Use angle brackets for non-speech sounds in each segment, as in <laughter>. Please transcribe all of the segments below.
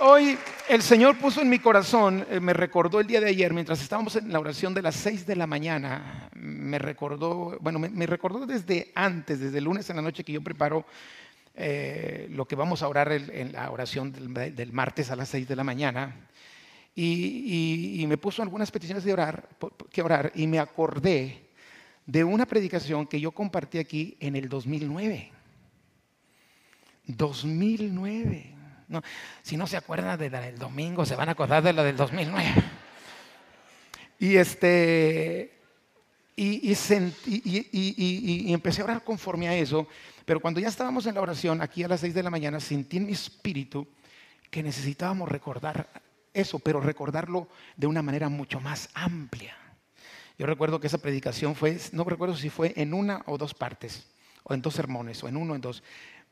hoy el Señor puso en mi corazón, eh, me recordó el día de ayer, mientras estábamos en la oración de las 6 de la mañana, me recordó, bueno, me, recordó desde antes, desde el lunes en la noche que yo preparo eh, lo que vamos a orar en, la oración del, martes a las 6 de la mañana. Y, me puso algunas peticiones de orar, que orar, y me acordé de una predicación que yo compartí aquí en el 2009. 2009. No, si no se acuerdan de la del domingo, se van a acordar de la del 2009. Y este. Y, y, empecé a orar conforme a eso, pero cuando ya estábamos en la oración, aquí a las 6 de la mañana, sentí en mi espíritu que necesitábamos recordar eso, pero recordarlo de una manera mucho más amplia. Yo recuerdo que esa predicación fue, no recuerdo si fue en una o dos partes, o en dos sermones, o en uno o en dos,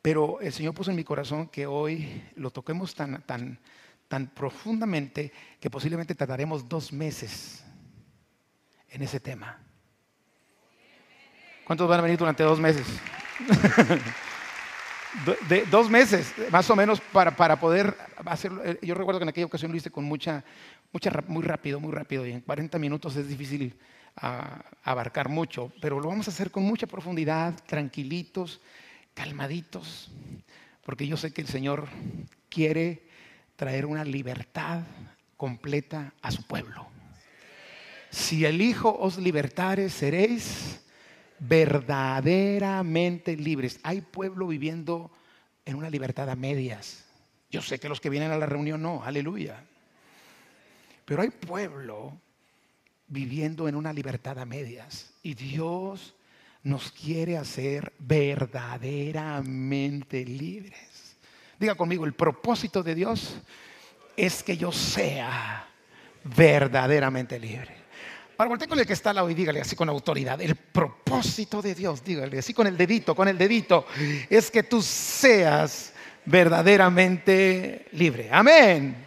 pero el Señor puso en mi corazón que hoy lo toquemos tan, tan, tan profundamente que posiblemente tardaremos dos meses en ese tema. ¿Cuántos van a venir durante dos meses? <laughs> de, dos meses, más o menos, para, para, poder hacerlo. Eh, yo recuerdo que en aquella ocasión lo hice con mucha, mucha, muy rápido, muy rápido, y en 40 minutos es difícil ah, abarcar mucho, pero lo vamos a hacer con mucha profundidad, tranquilitos, calmaditos, porque yo sé que el Señor quiere traer una libertad completa a su pueblo. Si el Hijo os libertare, seréis verdaderamente libres. Hay pueblo viviendo en una libertad a medias. Yo sé que los que vienen a la reunión no, aleluya. Pero hay pueblo viviendo en una libertad a medias. Y Dios nos quiere hacer verdaderamente libres. Diga conmigo, el propósito de Dios es que yo sea verdaderamente libre. Para voltear con el que está al lado y dígale así con autoridad, el propósito de Dios, dígale así con el dedito, con el dedito, es que tú seas verdaderamente libre. Amén.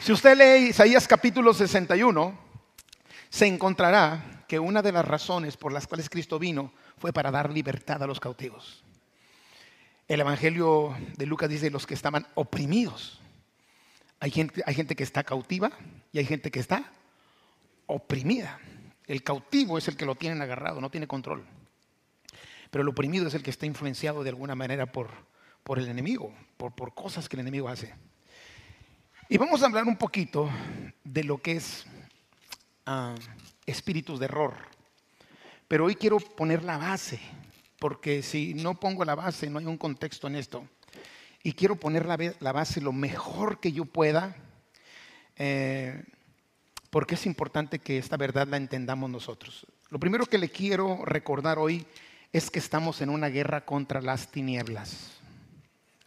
Si usted lee Isaías capítulo 61, se encontrará que una de las razones por las cuales Cristo vino fue para dar libertad a los cautivos. El Evangelio de Lucas dice los que estaban oprimidos. Hay gente, que está cautiva y hay gente que está oprimida. El cautivo es el que lo tienen agarrado, no tiene control. Pero el oprimido es el que está influenciado de alguna manera por, por el enemigo, por, por cosas que el enemigo hace. Y vamos a hablar un poquito de lo que es ah, espíritus de error. Pero hoy quiero poner la base, porque si no pongo la base no hay un contexto en esto. Y quiero poner la, base lo mejor que yo pueda, eh, porque es importante que esta verdad la entendamos nosotros. Lo primero que le quiero recordar hoy es que estamos en una guerra contra las tinieblas.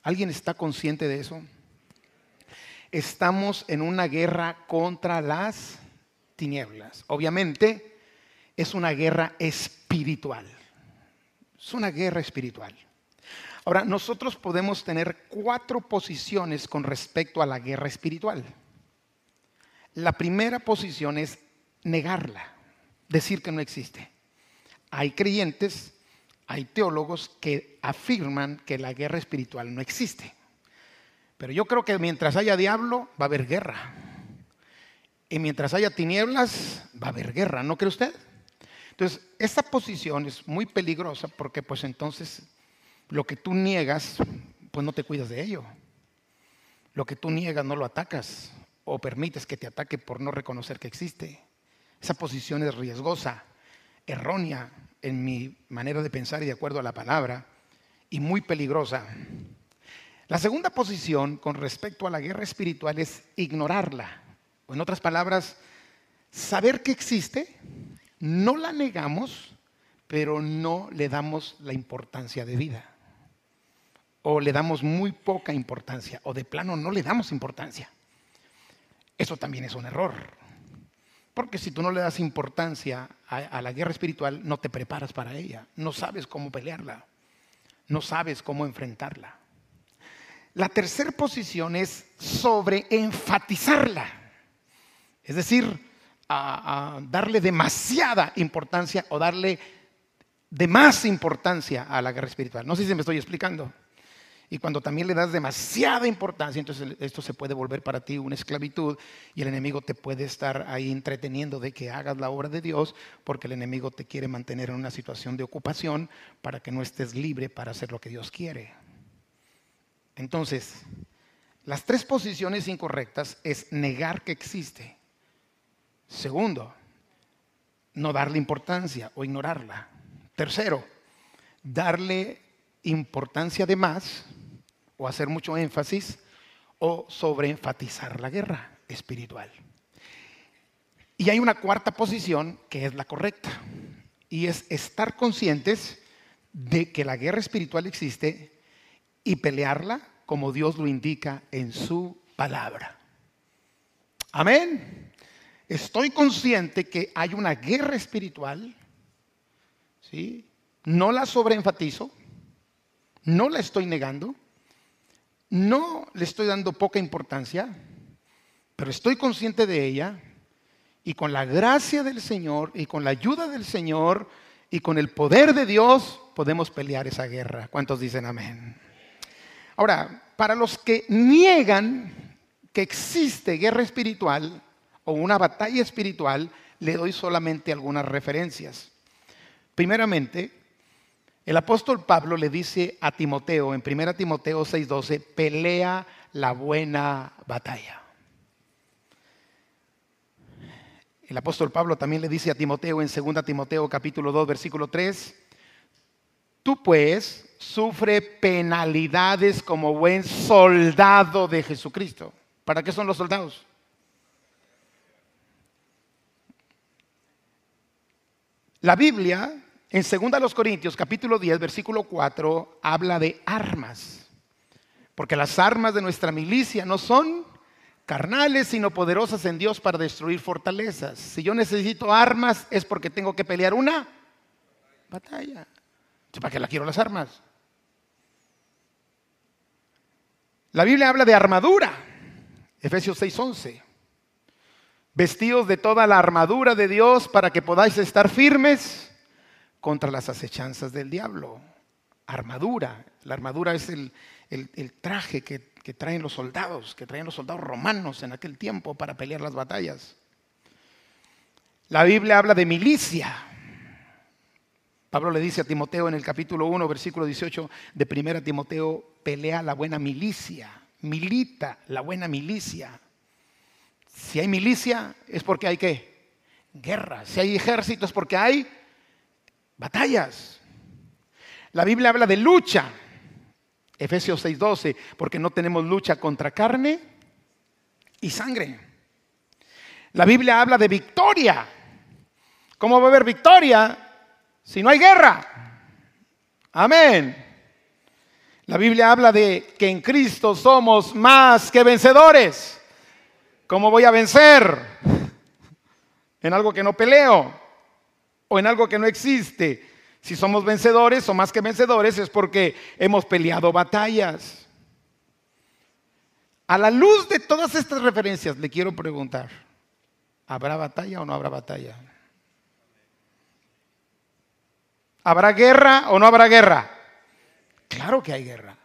¿Alguien está consciente de eso? Estamos en una guerra contra las tinieblas. Obviamente es una guerra espiritual. Es una guerra espiritual. Ahora, nosotros podemos tener cuatro posiciones con respecto a la guerra espiritual. La primera posición es negarla, decir que no existe. Hay creyentes, hay teólogos que afirman que la guerra espiritual no existe. Pero yo creo que mientras haya diablo, va a haber guerra. Y mientras haya tinieblas, va a haber guerra, ¿no cree usted? Entonces, esta posición es muy peligrosa porque pues entonces lo que tú niegas, pues no te cuidas de ello. Lo que tú niegas no lo atacas o permites que te ataque por no reconocer que existe. Esa posición es riesgosa, errónea en mi manera de pensar y de acuerdo a la palabra, y muy peligrosa. La segunda posición con respecto a la guerra espiritual es ignorarla. O en otras palabras, saber que existe, no la negamos, pero no le damos la importancia de vida. O le damos muy poca importancia, o de plano no le damos importancia. Eso también es un error. Porque si tú no le das importancia a, la guerra espiritual, no te preparas para ella, no sabes cómo pelearla, no sabes cómo enfrentarla. La tercera posición es sobre enfatizarla, es decir, darle demasiada importancia o darle de más importancia a la guerra espiritual. No sé si me estoy explicando. Y cuando también le das demasiada importancia, entonces esto se puede volver para ti una esclavitud y el enemigo te puede estar ahí entreteniendo de que hagas la obra de Dios porque el enemigo te quiere mantener en una situación de ocupación para que no estés libre para hacer lo que Dios quiere. Entonces, las tres posiciones incorrectas es negar que existe. Segundo, no darle importancia o ignorarla. Tercero, darle importancia de más o hacer mucho énfasis o sobreenfatizar la guerra espiritual. Y hay una cuarta posición que es la correcta y es estar conscientes de que la guerra espiritual existe y pelearla como Dios lo indica en su palabra. Amén. Estoy consciente que hay una guerra espiritual, ¿sí? No la sobreenfatizo, no la estoy negando, no le estoy dando poca importancia, pero estoy consciente de ella y con la gracia del Señor y con la ayuda del Señor y con el poder de Dios podemos pelear esa guerra. ¿Cuántos dicen amén? Ahora, para los que niegan que existe guerra espiritual o una batalla espiritual, le doy solamente algunas referencias. Primeramente, el apóstol Pablo le dice a Timoteo en 1 Timoteo 6:12, pelea la buena batalla. El apóstol Pablo también le dice a Timoteo en 2 Timoteo capítulo 2 versículo 3, tú pues sufre penalidades como buen soldado de Jesucristo. ¿Para qué son los soldados? La Biblia en 2 Corintios capítulo 10 versículo 4 habla de armas. Porque las armas de nuestra milicia no son carnales, sino poderosas en Dios para destruir fortalezas. Si yo necesito armas es porque tengo que pelear una batalla. ¿Para qué la quiero las armas? La Biblia habla de armadura. Efesios 6:11. Vestidos de toda la armadura de Dios para que podáis estar firmes contra las acechanzas del diablo. Armadura. La armadura es el, traje que, traen los soldados, que traen los soldados romanos en aquel tiempo para pelear las batallas. La Biblia habla de milicia. Pablo le dice a Timoteo en el capítulo 1, versículo 18 de 1 Timoteo, pelea la buena milicia, milita la buena milicia. Si hay milicia es porque hay qué? Guerra. Si hay ejército es porque hay batallas. La Biblia habla de lucha. Efesios 6:12, porque no tenemos lucha contra carne y sangre. La Biblia habla de victoria. ¿Cómo va a haber victoria si no hay guerra? Amén. La Biblia habla de que en Cristo somos más que vencedores. ¿Cómo voy a vencer? En algo que no peleo o en algo que no existe. Si somos vencedores o más que vencedores es porque hemos peleado batallas. A la luz de todas estas referencias le quiero preguntar, ¿habrá batalla o no habrá batalla? ¿Habrá guerra o no habrá guerra? Claro que hay guerra.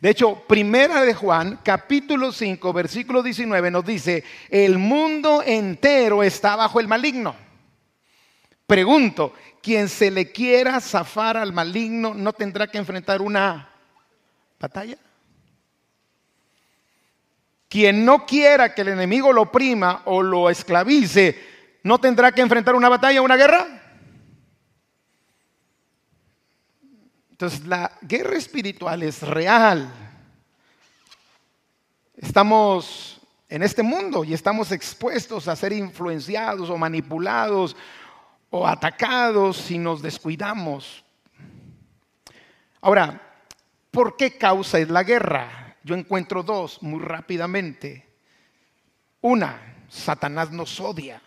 De hecho, primera de Juan, capítulo 5, versículo 19 nos dice, el mundo entero está bajo el maligno. Pregunto, quien se le quiera zafar al maligno no tendrá que enfrentar una batalla. Quien no quiera que el enemigo lo oprima o lo esclavice, no tendrá que enfrentar una batalla, una guerra. Entonces la guerra espiritual es real. Estamos en este mundo y estamos expuestos a ser influenciados o manipulados o atacados si nos descuidamos. Ahora, ¿por qué causa es la guerra? Yo encuentro dos muy rápidamente. Una, Satanás nos odia.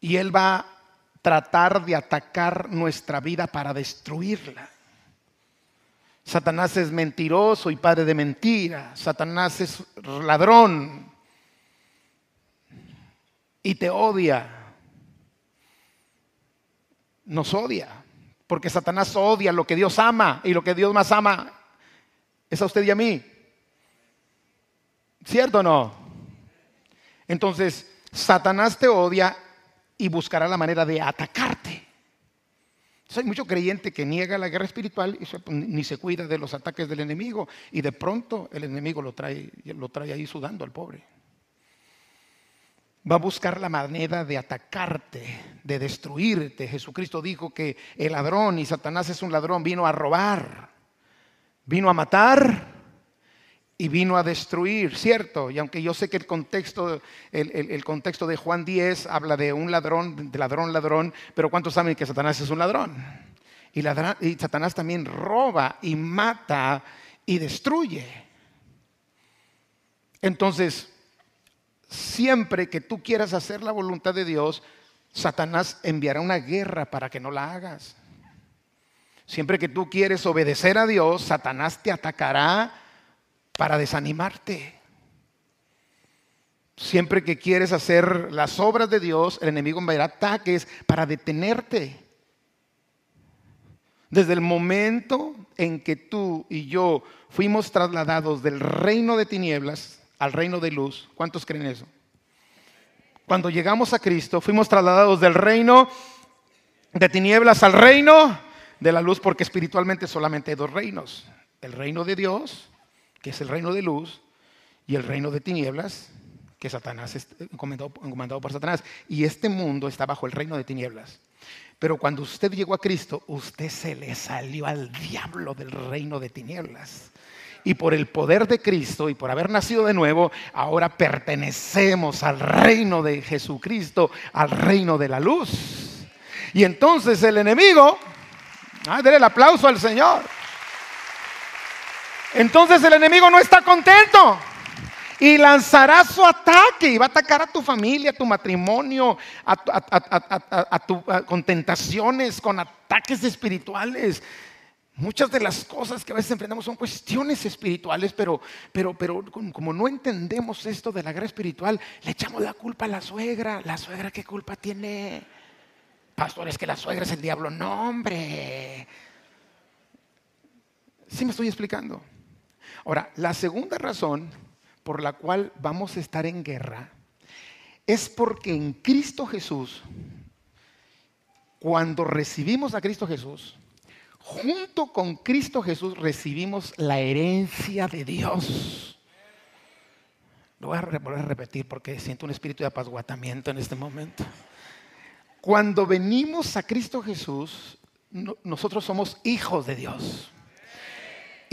Y él va tratar de atacar nuestra vida para destruirla. Satanás es mentiroso y padre de mentira. Satanás es ladrón y te odia. nos odia, porque Satanás odia lo que Dios ama y lo que Dios más ama es a usted y a mí. ¿Cierto o no? Entonces, Satanás te odia y buscará la manera de atacarte. hay mucho creyente que niega la guerra espiritual y ni se cuida de los ataques del enemigo y de pronto el enemigo lo trae, lo trae ahí sudando al pobre. Va a buscar la manera de atacarte, de destruirte. Jesucristo dijo que el ladrón y Satanás es un ladrón, vino a robar, vino a matar y vino a destruir, ¿cierto? Y aunque yo sé que el contexto, el, contexto de Juan 10 habla de un ladrón, de ladrón, ladrón, pero ¿cuántos saben que Satanás es un ladrón? Y, y Satanás también roba y mata y destruye. Entonces, siempre que tú quieras hacer la voluntad de Dios, Satanás enviará una guerra para que no la hagas. Siempre que tú quieres obedecer a Dios, Satanás te atacará para desanimarte. Siempre que quieres hacer las obras de Dios, el enemigo enviará ataques para detenerte. Desde el momento en que tú y yo fuimos trasladados del reino de tinieblas al reino de luz, ¿cuántos creen eso? Cuando llegamos a Cristo, fuimos trasladados del reino de tinieblas al reino de la luz, porque espiritualmente solamente hay dos reinos, el reino de Dios que es el reino de luz, y el reino de tinieblas, que Satanás es comandado, por Satanás. Y este mundo está bajo el reino de tinieblas. Pero cuando usted llegó a Cristo, usted se le salió al diablo del reino de tinieblas. Y por el poder de Cristo y por haber nacido de nuevo, ahora pertenecemos al reino de Jesucristo, al reino de la luz. Y entonces el enemigo, ah, el aplauso al Señor. Entonces el enemigo no está contento y lanzará su ataque y va a atacar a tu familia, a tu matrimonio, con tentaciones, con ataques espirituales. Muchas de las cosas que a veces enfrentamos son cuestiones espirituales, pero, pero, pero como no entendemos esto de la guerra espiritual, le echamos la culpa a la suegra. ¿La suegra qué culpa tiene? Pastor, es que la suegra es el diablo. No, hombre. ¿Sí me estoy explicando? Ahora, la segunda razón por la cual vamos a estar en guerra es porque en Cristo Jesús, cuando recibimos a Cristo Jesús, junto con Cristo Jesús recibimos la herencia de Dios. Lo voy a volver a repetir porque siento un espíritu de apazguatamiento en este momento. Cuando venimos a Cristo Jesús, nosotros somos hijos de Dios.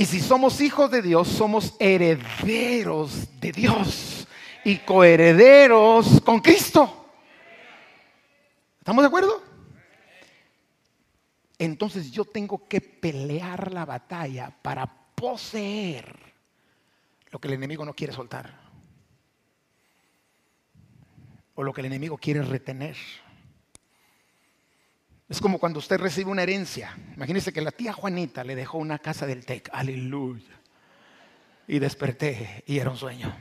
Y si somos hijos de Dios, somos herederos de Dios y coherederos con Cristo. ¿Estamos de acuerdo? Entonces yo tengo que pelear la batalla para poseer lo que el enemigo no quiere soltar. O lo que el enemigo quiere retener. Es como cuando usted recibe una herencia. Imagínese que la tía Juanita le dejó una casa del TEC. Aleluya. Y desperté y era un sueño.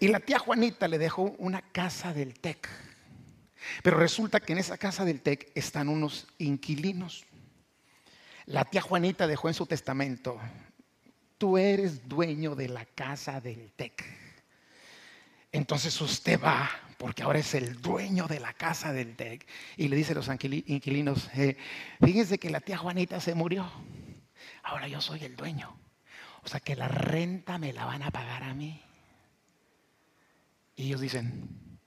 Y la tía Juanita le dejó una casa del TEC. Pero resulta que en esa casa del TEC están unos inquilinos. La tía Juanita dejó en su testamento, tú eres dueño de la casa del TEC. Entonces usted va porque ahora es el dueño de la casa del TEC. Y le dice a los inquilinos, eh, fíjense que la tía Juanita se murió, ahora yo soy el dueño. O sea que la renta me la van a pagar a mí. Y ellos dicen,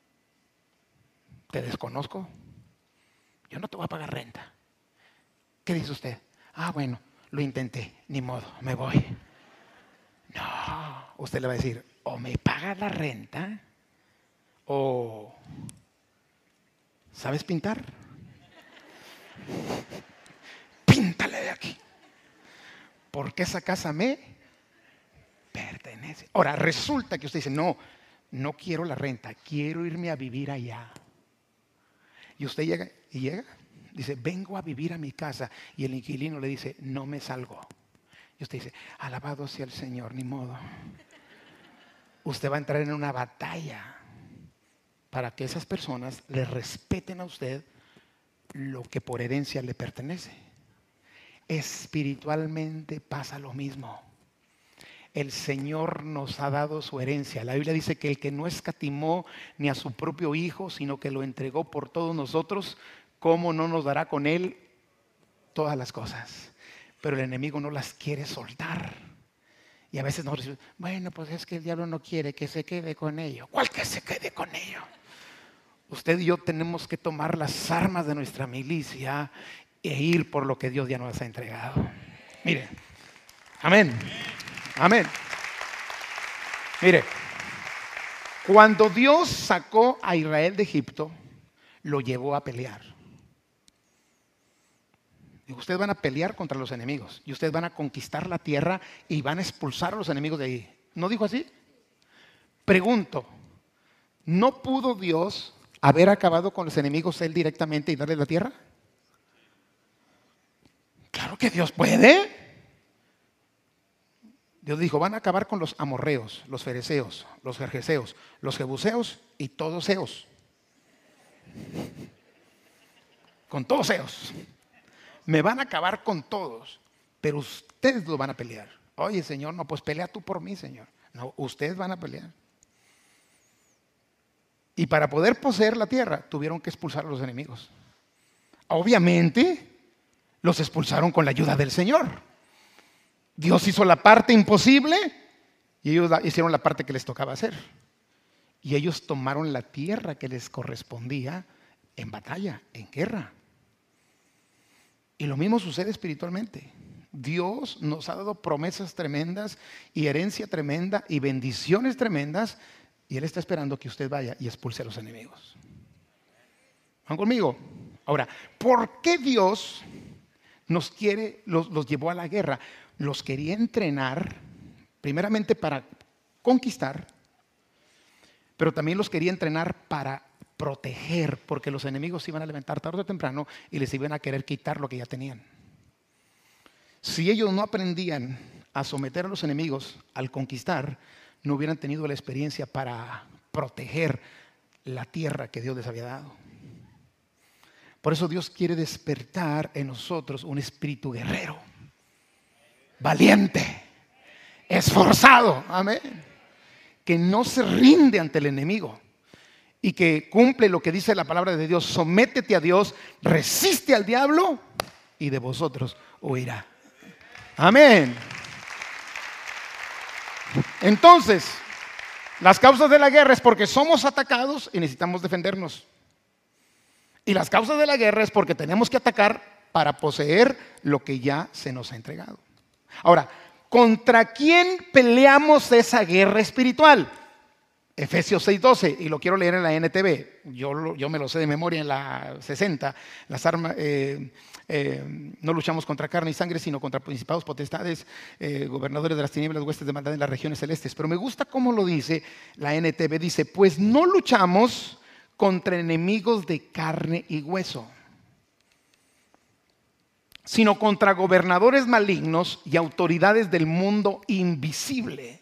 te desconozco, yo no te voy a pagar renta. ¿Qué dice usted? Ah, bueno, lo intenté, ni modo, me voy. No, usted le va a decir, o me pagas la renta ¿O sabes pintar? Píntale de aquí. Porque esa casa me pertenece. Ahora, resulta que usted dice, no, no quiero la renta, quiero irme a vivir allá. Y usted llega y llega, dice, vengo a vivir a mi casa. Y el inquilino le dice, no me salgo. Y usted dice, alabado sea el Señor, ni modo. Usted va a entrar en una batalla para que esas personas le respeten a usted lo que por herencia le pertenece. Espiritualmente pasa lo mismo. El Señor nos ha dado su herencia. La Biblia dice que el que no escatimó ni a su propio Hijo, sino que lo entregó por todos nosotros, ¿cómo no nos dará con Él todas las cosas? Pero el enemigo no las quiere soltar. Y a veces nos decimos, bueno, pues es que el diablo no quiere que se quede con ello. ¿Cuál que se quede con ello? Usted y yo tenemos que tomar las armas de nuestra milicia e ir por lo que Dios ya nos ha entregado. Mire, amén, amén. Mire, cuando Dios sacó a Israel de Egipto, lo llevó a pelear. Ustedes van a pelear contra los enemigos y ustedes van a conquistar la tierra y van a expulsar a los enemigos de ahí. ¿No dijo así? Pregunto, ¿no pudo Dios haber acabado con los enemigos él directamente y darle la tierra? Claro que Dios puede. Dios dijo, van a acabar con los amorreos, los fereceos, los jerjeseos, los jebuseos y todos seos. Con todos seos. Me van a acabar con todos, pero ustedes lo van a pelear. Oye, Señor, no, pues pelea tú por mí, Señor. No, ustedes van a pelear. Y para poder poseer la tierra tuvieron que expulsar a los enemigos. Obviamente los expulsaron con la ayuda del Señor. Dios hizo la parte imposible y ellos hicieron la parte que les tocaba hacer. Y ellos tomaron la tierra que les correspondía en batalla, en guerra. Y lo mismo sucede espiritualmente. Dios nos ha dado promesas tremendas y herencia tremenda y bendiciones tremendas y Él está esperando que usted vaya y expulse a los enemigos. ¿Van conmigo? Ahora, ¿por qué Dios nos quiere, los, llevó a la guerra? Los quería entrenar, primeramente para conquistar, pero también los quería entrenar para proteger, porque los enemigos se iban a levantar tarde o temprano y les iban a querer quitar lo que ya tenían. Si ellos no aprendían a someter a los enemigos al conquistar, no hubieran tenido la experiencia para proteger la tierra que Dios les había dado. Por eso Dios quiere despertar en nosotros un espíritu guerrero, valiente, esforzado, amén, que no se rinde ante el enemigo y que cumple lo que dice la palabra de Dios, sométete a Dios, resiste al diablo y de vosotros huirá. Amén. Entonces, las causas de la guerra es porque somos atacados y necesitamos defendernos. Y las causas de la guerra es porque tenemos que atacar para poseer lo que ya se nos ha entregado. Ahora, ¿contra quién peleamos esa guerra espiritual? Efesios 6:12, y lo quiero leer en la NTV, yo, yo, me lo sé de memoria en la 60, las armas, eh, eh, no luchamos contra carne y sangre, sino contra principados, potestades, eh, gobernadores de las tinieblas, huestes de maldad en las regiones celestes. Pero me gusta cómo lo dice la NTV, dice, pues no luchamos contra enemigos de carne y hueso, sino contra gobernadores malignos y autoridades del mundo invisible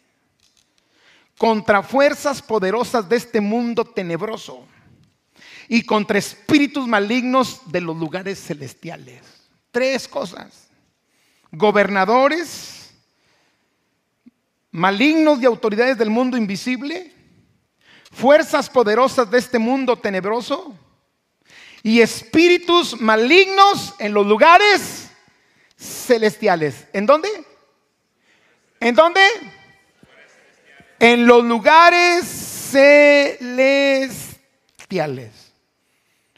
contra fuerzas poderosas de este mundo tenebroso y contra espíritus malignos de los lugares celestiales. Tres cosas. Gobernadores, malignos y autoridades del mundo invisible, fuerzas poderosas de este mundo tenebroso y espíritus malignos en los lugares celestiales. ¿En dónde? ¿En dónde? En los lugares celestiales.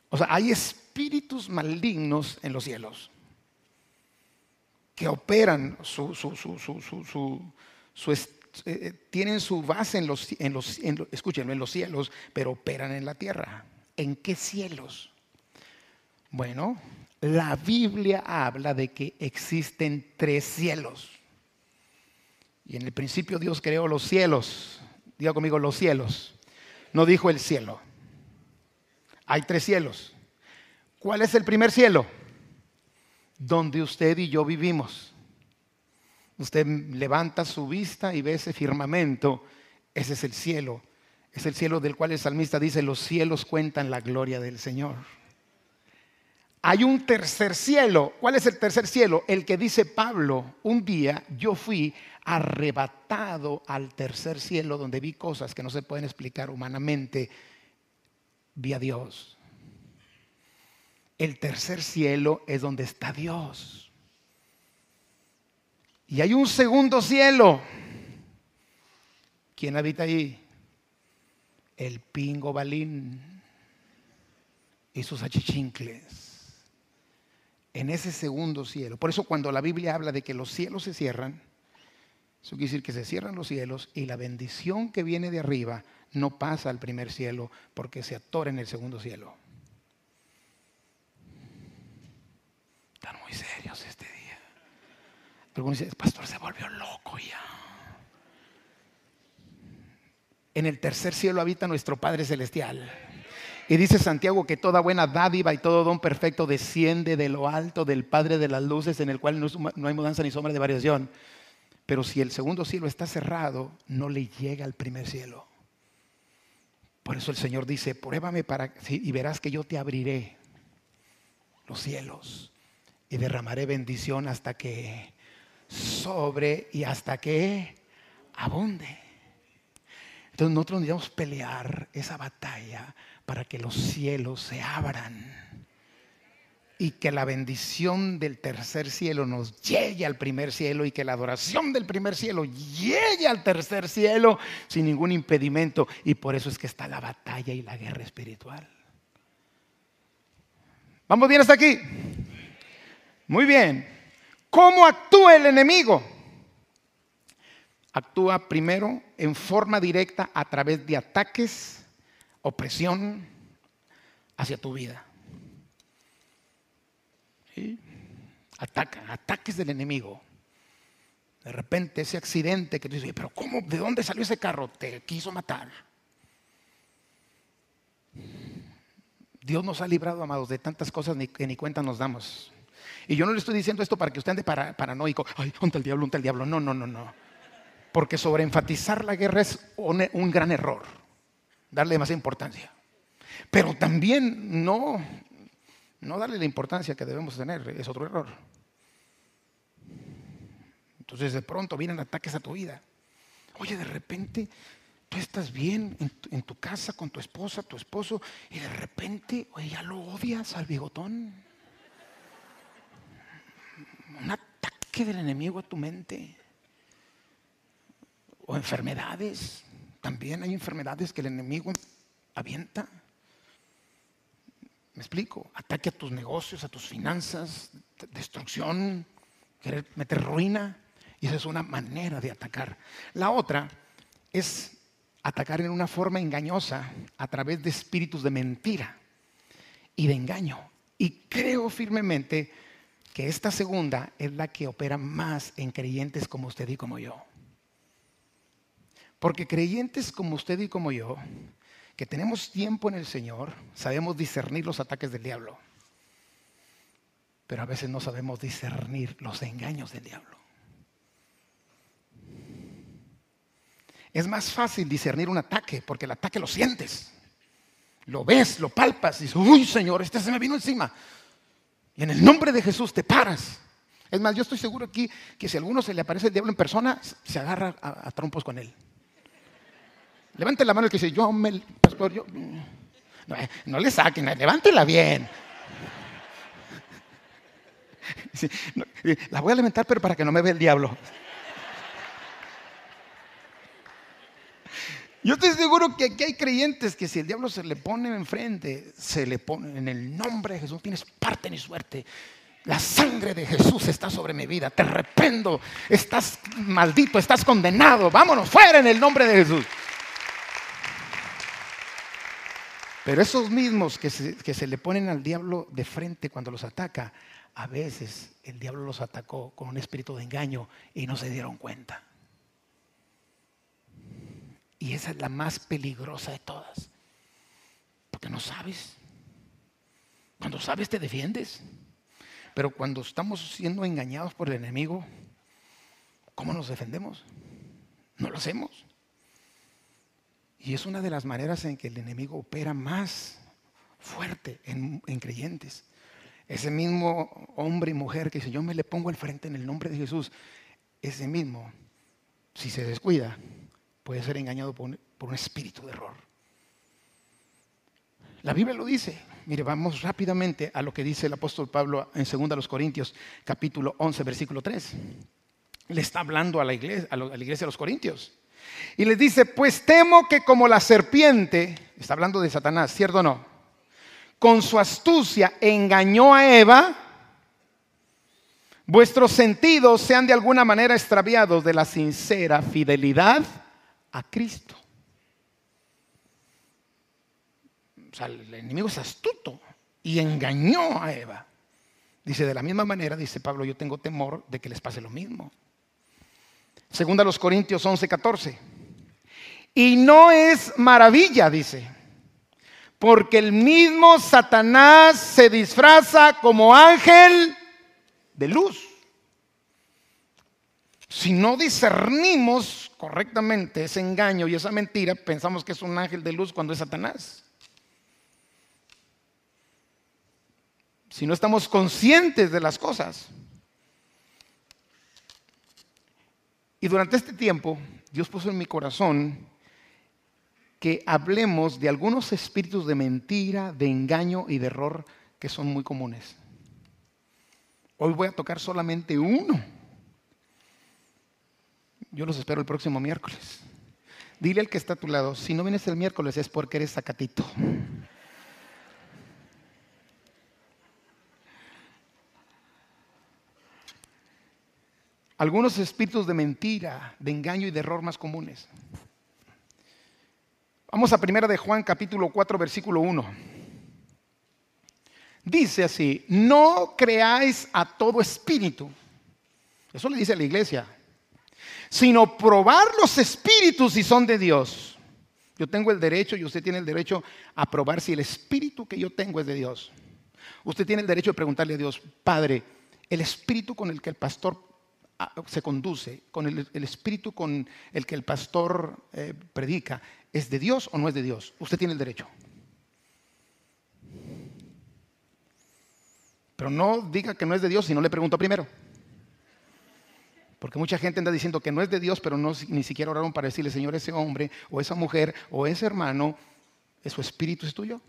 O sea, hay espíritus malignos en los cielos que operan su, su, su, eh, eh, tienen su base en los, en los, en, escúchenlo, en los cielos, pero operan en la tierra. ¿En qué cielos? Bueno, la Biblia habla de que existen tres cielos. Y en el principio Dios creó los cielos. Diga conmigo los cielos. No dijo el cielo. Hay tres cielos. ¿Cuál es el primer cielo? Donde usted y yo vivimos. Usted levanta su vista y ve ese firmamento. Ese es el cielo. Es el cielo del cual el salmista dice, los cielos cuentan la gloria del Señor. Hay un tercer cielo. ¿Cuál es el tercer cielo? El que dice Pablo, un día yo fui arrebatado al tercer cielo donde vi cosas que no se pueden explicar humanamente. Vi a Dios. El tercer cielo es donde está Dios. Y hay un segundo cielo. ¿Quién habita ahí? El pingo balín y sus achichincles en ese segundo cielo. Por eso cuando la Biblia habla de que los cielos se cierran, eso quiere decir que se cierran los cielos y la bendición que viene de arriba no pasa al primer cielo porque se atora en el segundo cielo. Están muy serios este día. Algunos dicen, pastor se volvió loco ya. En el tercer cielo habita nuestro Padre Celestial. Y dice Santiago que toda buena dádiva y todo don perfecto desciende de lo alto del Padre de las luces, en el cual no hay mudanza ni sombra de variación. Pero si el segundo cielo está cerrado, no le llega al primer cielo. Por eso el Señor dice, pruébame para, y verás que yo te abriré los cielos y derramaré bendición hasta que sobre y hasta que abunde. Entonces nosotros necesitamos pelear esa batalla para que los cielos se abran y que la bendición del tercer cielo nos llegue al primer cielo y que la adoración del primer cielo llegue al tercer cielo sin ningún impedimento. Y por eso es que está la batalla y la guerra espiritual. ¿Vamos bien hasta aquí? Muy bien. ¿Cómo actúa el enemigo? Actúa primero en forma directa a través de ataques opresión hacia tu vida. Ataca, ataques del enemigo. De repente ese accidente que tú dices, pero ¿cómo? ¿De dónde salió ese carro? Te quiso matar. Dios nos ha librado, amados, de tantas cosas que ni cuenta nos damos. Y yo no le estoy diciendo esto para que usted ande paranoico. Ay, ¿dónde el diablo? ¿Dónde el diablo? No, no, no, no. Porque sobreenfatizar la guerra es un gran error darle demasiada importancia. Pero también no, no darle la importancia que debemos tener, es otro error. Entonces de pronto vienen ataques a tu vida. Oye, de repente tú estás bien en tu, casa con tu esposa, tu esposo, y de repente, oye, ya lo odias al bigotón. Un ataque del enemigo a tu mente. O enfermedades. También hay enfermedades que el enemigo avienta. ¿Me explico? Ataque a tus negocios, a tus finanzas, destrucción, querer meter ruina. Y esa es una manera de atacar. La otra es atacar en una forma engañosa a través de espíritus de mentira y de engaño. Y creo firmemente que esta segunda es la que opera más en creyentes como usted y como yo. Porque creyentes como usted y como yo, que tenemos tiempo en el Señor, sabemos discernir los ataques del diablo. Pero a veces no sabemos discernir los engaños del diablo. Es más fácil discernir un ataque porque el ataque lo sientes. Lo ves, lo palpas y dices, uy Señor, este se me vino encima. Y en el nombre de Jesús te paras. Es más, yo estoy seguro aquí que si a alguno se le aparece el diablo en persona, se agarra a, a trompos con él. Levante la mano el que dice, yo me, pastor, yo... No, le saquen, levántela bien. <laughs> la voy a levantar, pero para que no me vea el diablo. <laughs> Yo estoy seguro que aquí hay creyentes que si el diablo se le pone enfrente, se le pone en el nombre de Jesús, tienes parte ni suerte. La sangre de Jesús está sobre mi vida. Te reprendo. Estás maldito, estás condenado. Vámonos fuera en el nombre de Jesús. Pero esos mismos que se, le ponen al diablo de frente cuando los ataca, a veces el diablo los atacó con un espíritu de engaño y no se dieron cuenta. Y esa es la más peligrosa de todas. Porque no sabes. Cuando sabes te defiendes. Pero cuando estamos siendo engañados por el enemigo, ¿cómo nos defendemos? No lo hacemos. Y es una de las maneras en que el enemigo opera más fuerte en, creyentes. ese mismo hombre y mujer que dice, yo me le pongo al frente en el nombre de Jesús, ese mismo, si se descuida, puede ser engañado por un, espíritu de error. La Biblia lo dice. Mire, vamos rápidamente a lo que dice el apóstol Pablo en 2 Corintios, capítulo 11, versículo 3. Le está hablando a la iglesia, a la iglesia de los Corintios. Y les dice, pues temo que como la serpiente, está hablando de Satanás, ¿cierto o no? Con su astucia engañó a Eva, vuestros sentidos sean de alguna manera extraviados de la sincera fidelidad a Cristo. O sea, el enemigo es astuto y engañó a Eva. Dice, de la misma manera, dice Pablo, yo tengo temor de que les pase lo mismo. Segunda los Corintios 11, 14. Y no es maravilla, dice, porque el mismo Satanás se disfraza como ángel de luz. Si no discernimos correctamente ese engaño y esa mentira, pensamos que es un ángel de luz cuando es Satanás. Si no estamos conscientes de las cosas. Y durante este tiempo, Dios puso en mi corazón que hablemos de algunos espíritus de mentira, de engaño y de error que son muy comunes. Hoy voy a tocar solamente uno. Yo los espero el próximo miércoles. Dile al que está a tu lado, si no vienes el miércoles es porque eres sacatito. Algunos espíritus de mentira, de engaño y de error más comunes. Vamos a primera de Juan capítulo 4 versículo 1. Dice así, no creáis a todo espíritu. Eso le dice a la iglesia sino probar los espíritus si son de Dios. Yo tengo el derecho y usted tiene el derecho a probar si el espíritu que yo tengo es de Dios. Usted tiene el derecho de preguntarle a Dios, Padre, el espíritu con el que el pastor se conduce, con el, espíritu con el que el pastor eh, predica, ¿es de Dios o no es de Dios? Usted tiene el derecho. Pero no diga que no es de Dios si no le pregunto primero. Porque mucha gente anda diciendo que no es de Dios, pero no, ni siquiera oraron para decirle, Señor, ese hombre o esa mujer o ese hermano, su espíritu es tuyo.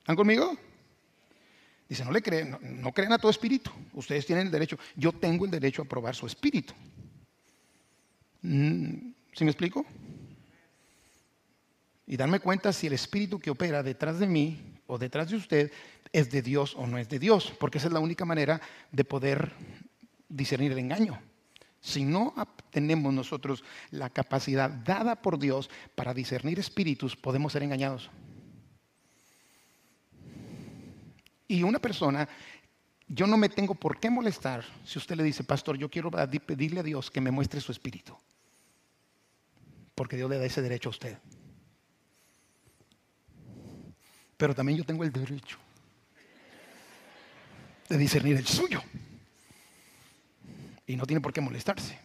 ¿Están conmigo? Dice, no le creen, no, crean a todo espíritu. Ustedes tienen el derecho. Yo tengo el derecho a probar su espíritu. Mm, ¿Sí me explico? Y darme cuenta si el espíritu que opera detrás de mí o detrás de usted es de Dios o no es de Dios, porque esa es la única manera de poder discernir el engaño. Si no tenemos nosotros la capacidad dada por Dios para discernir espíritus, podemos ser engañados. Y una persona, yo no me tengo por qué molestar si usted le dice, pastor, yo quiero pedirle a Dios que me muestre su espíritu. Porque Dios le da ese derecho a usted. Pero también yo tengo el derecho de discernir el suyo. Y no tiene por qué molestarse.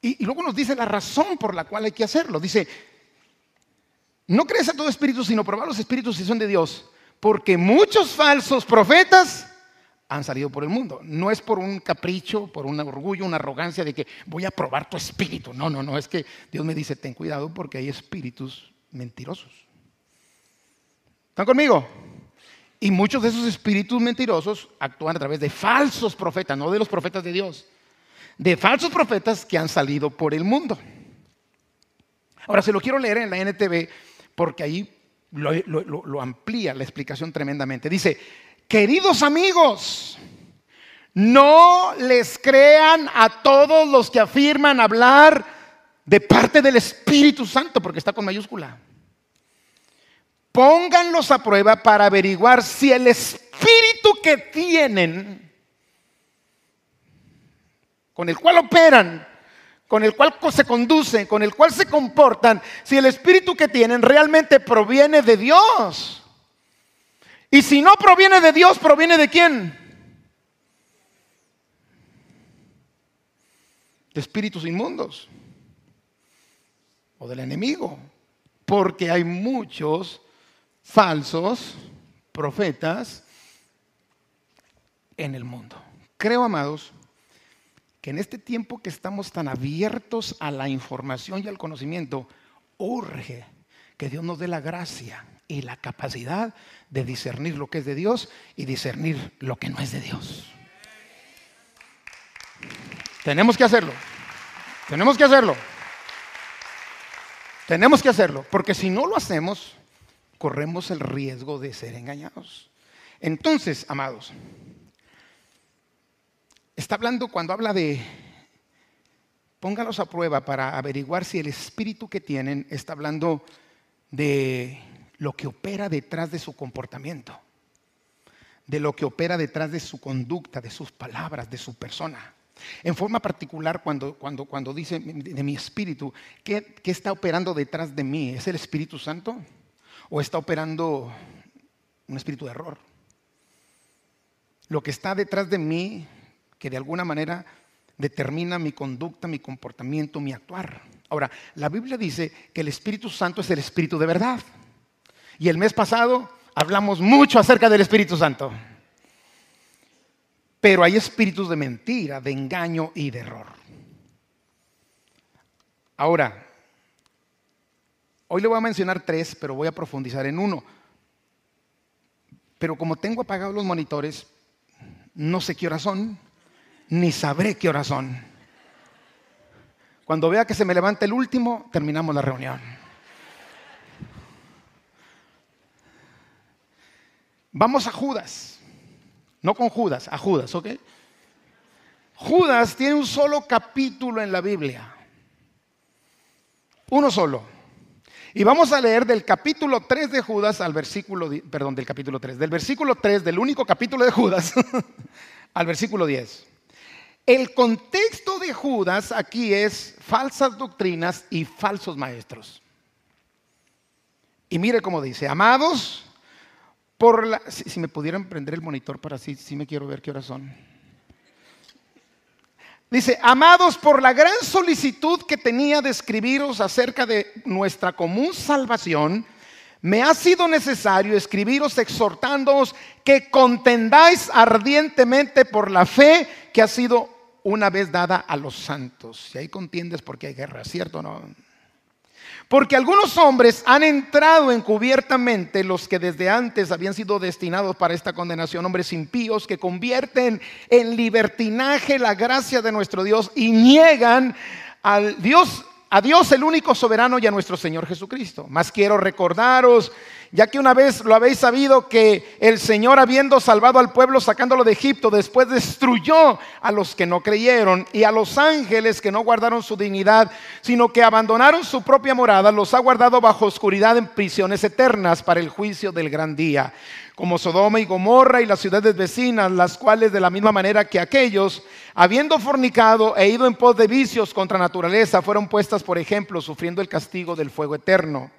Y, luego nos dice la razón por la cual hay que hacerlo. Dice, no crees a todo espíritu, sino probar los espíritus si son de Dios. Porque muchos falsos profetas han salido por el mundo. No es por un capricho, por un orgullo, una arrogancia de que voy a probar tu espíritu. No, no, no. Es que Dios me dice, ten cuidado porque hay espíritus mentirosos. ¿Están conmigo? Y muchos de esos espíritus mentirosos actúan a través de falsos profetas, no de los profetas de Dios, de falsos profetas que han salido por el mundo. Ahora, se lo quiero leer en la NTV porque ahí lo, amplía la explicación tremendamente. Dice, queridos amigos, no les crean a todos los que afirman hablar de parte del Espíritu Santo, porque está con mayúscula. Pónganlos a prueba para averiguar si el espíritu que tienen, con el cual operan, con el cual se conducen, con el cual se comportan, si el espíritu que tienen realmente proviene de Dios. Y si no proviene de Dios, proviene de quién? De espíritus inmundos o del enemigo. Porque hay muchos falsos profetas en el mundo. Creo, amados, que en este tiempo que estamos tan abiertos a la información y al conocimiento, urge que Dios nos dé la gracia y la capacidad de discernir lo que es de Dios y discernir lo que no es de Dios. Tenemos que hacerlo. Tenemos que hacerlo. Tenemos que hacerlo, porque si no lo hacemos, corremos el riesgo de ser engañados. Entonces, amados, está hablando cuando habla de póngalos a prueba para averiguar si el espíritu que tienen está hablando de lo que opera detrás de su comportamiento, de lo que opera detrás de su conducta, de sus palabras, de su persona. En forma particular, cuando, cuando, cuando dice de mi espíritu, ¿qué, ¿qué está operando detrás de mí? ¿Es el Espíritu Santo? ¿O está operando un espíritu de error? Lo que está detrás de mí, que de alguna manera determina mi conducta, mi comportamiento, mi actuar. Ahora, la Biblia dice que el Espíritu Santo es el Espíritu de verdad. Y el mes pasado hablamos mucho acerca del Espíritu Santo. Pero hay espíritus de mentira, de engaño y de error. Ahora, hoy le voy a mencionar tres, pero voy a profundizar en uno. Pero como tengo apagados los monitores, no sé qué horas son, ni sabré qué horas son. Cuando vea que se me levanta el último, terminamos la reunión. Vamos a Judas. No con Judas, a Judas, ¿ok? Judas tiene un solo capítulo en la Biblia. Uno solo. Y vamos a leer del capítulo 3 de Judas al versículo, perdón, del capítulo 3, del versículo 3 del único capítulo de Judas <laughs> al versículo 10. El contexto de Judas aquí es falsas doctrinas y falsos maestros. Y mire cómo dice, amados, si, me pudieran prender el monitor para así, si me quiero ver qué horas son. Dice, amados, por la gran solicitud que tenía de escribiros acerca de nuestra común salvación, me ha sido necesario escribiros exhortándoos que contendáis ardientemente por la fe que ha sido una vez dada a los santos. Y ahí contiendes porque hay guerra, ¿cierto o no? Porque algunos hombres han entrado encubiertamente, los que desde antes habían sido destinados para esta condenación, hombres impíos que convierten en libertinaje la gracia de nuestro Dios y niegan al Dios, a Dios el único soberano y a nuestro Señor Jesucristo. Más quiero recordaros ya que una vez lo habéis sabido que el Señor habiendo salvado al pueblo sacándolo de Egipto, después destruyó a los que no creyeron y a los ángeles que no guardaron su dignidad, sino que abandonaron su propia morada, los ha guardado bajo oscuridad en prisiones eternas para el juicio del gran día, como Sodoma y Gomorra y las ciudades vecinas, las cuales de la misma manera que aquellos, habiendo fornicado e ido en pos de vicios contra naturaleza, fueron puestas por ejemplo, sufriendo el castigo del fuego eterno.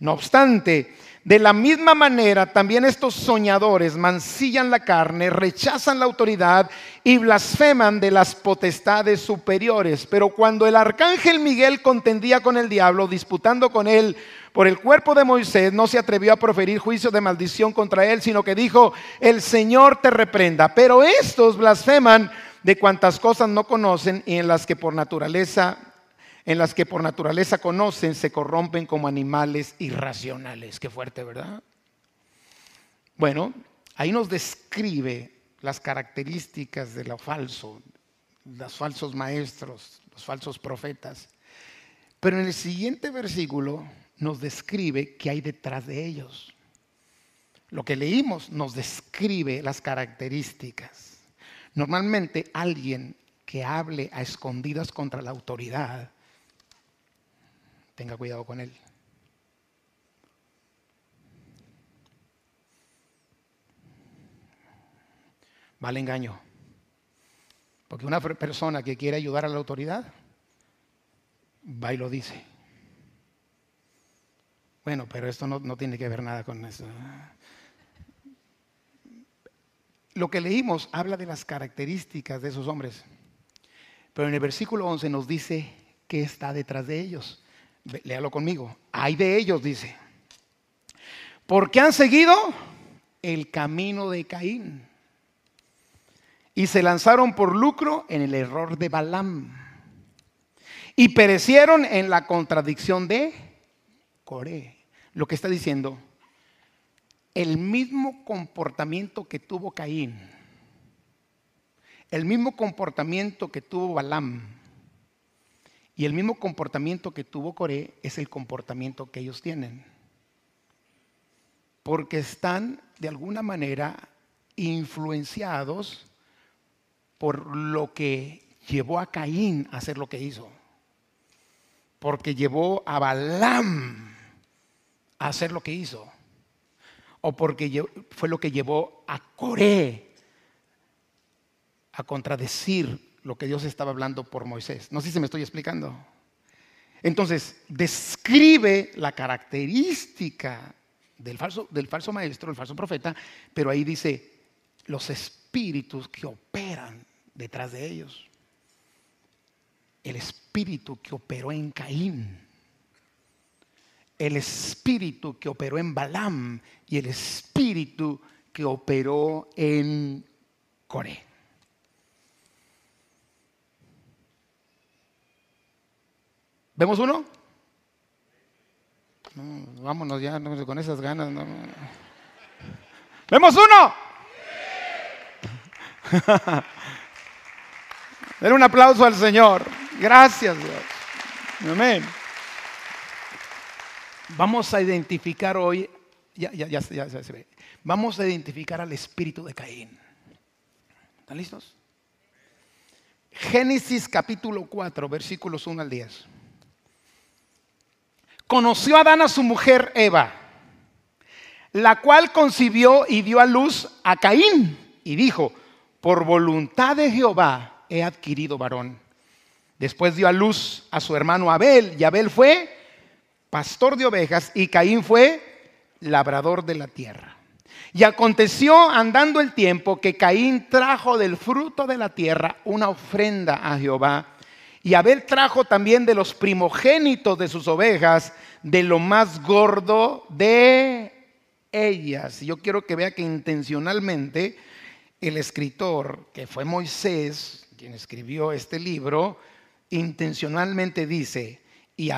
No obstante, de la misma manera, también estos soñadores mancillan la carne, rechazan la autoridad y blasfeman de las potestades superiores. Pero cuando el arcángel Miguel contendía con el diablo, disputando con él por el cuerpo de Moisés, no se atrevió a proferir juicio de maldición contra él, sino que dijo, el Señor te reprenda. Pero estos blasfeman de cuantas cosas no conocen y en las que por naturaleza en las que por naturaleza conocen, se corrompen como animales irracionales. Qué fuerte, ¿verdad? Bueno, ahí nos describe las características de lo falso, los falsos maestros, los falsos profetas. Pero en el siguiente versículo nos describe qué hay detrás de ellos. Lo que leímos nos describe las características. Normalmente alguien que hable a escondidas contra la autoridad tenga cuidado con él. Vale engaño. Porque una persona que quiere ayudar a la autoridad, va y lo dice. Bueno, pero esto no, tiene que ver nada con eso. Lo que leímos habla de las características de esos hombres. Pero en el versículo 11 nos dice que está detrás de ellos. Léalo conmigo. Hay de ellos, dice. Porque han seguido el camino de Caín y se lanzaron por lucro en el error de Balaam y perecieron en la contradicción de Coré. Lo que está diciendo, el mismo comportamiento que tuvo Caín, el mismo comportamiento que tuvo Balaam y el mismo comportamiento que tuvo Coré es el comportamiento que ellos tienen. Porque están de alguna manera influenciados por lo que llevó a Caín a hacer lo que hizo. Porque llevó a Balaam a hacer lo que hizo. O porque fue lo que llevó a Coré a contradecir lo que Dios estaba hablando por Moisés. No sé si me estoy explicando. Entonces, describe la característica del falso, del falso maestro, el falso profeta, pero ahí dice los espíritus que operan detrás de ellos. El espíritu que operó en Caín, el espíritu que operó en Balaam y el espíritu que operó en Coré. ¿Vemos uno? vámonos ya con esas ganas. ¿Vemos uno? <laughs> Den un aplauso al Señor. Gracias, Dios. Amén. Vamos a identificar hoy, ya, ya, ya, se ve. Vamos a identificar al espíritu de Caín. ¿Están listos? Génesis capítulo 4, versículos 1 al 10. Conoció a Adán a su mujer Eva, la cual concibió y dio a luz a Caín y dijo, por voluntad de Jehová he adquirido varón. Después dio a luz a su hermano Abel, y Abel fue pastor de ovejas, y Caín fue labrador de la tierra. Y aconteció andando el tiempo que Caín trajo del fruto de la tierra una ofrenda a Jehová. Y Abel trajo también de los primogénitos de sus ovejas, de lo más gordo de ellas. Yo quiero que vea que intencionalmente el escritor, que fue Moisés, quien escribió este libro, intencionalmente dice, y,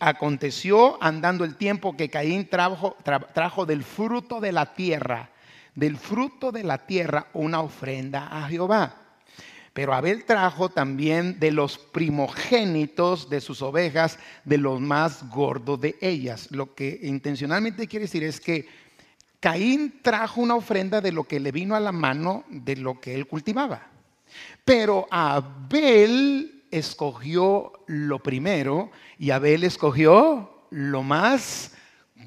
aconteció andando el tiempo que Caín trajo, trajo del fruto de la tierra, del fruto de la tierra una ofrenda a Jehová. Pero Abel trajo también de los primogénitos de sus ovejas, de los más gordos de ellas. Lo que intencionalmente quiere decir es que Caín trajo una ofrenda de lo que le vino a la mano de lo que él cultivaba. Pero Abel escogió lo primero y Abel escogió lo más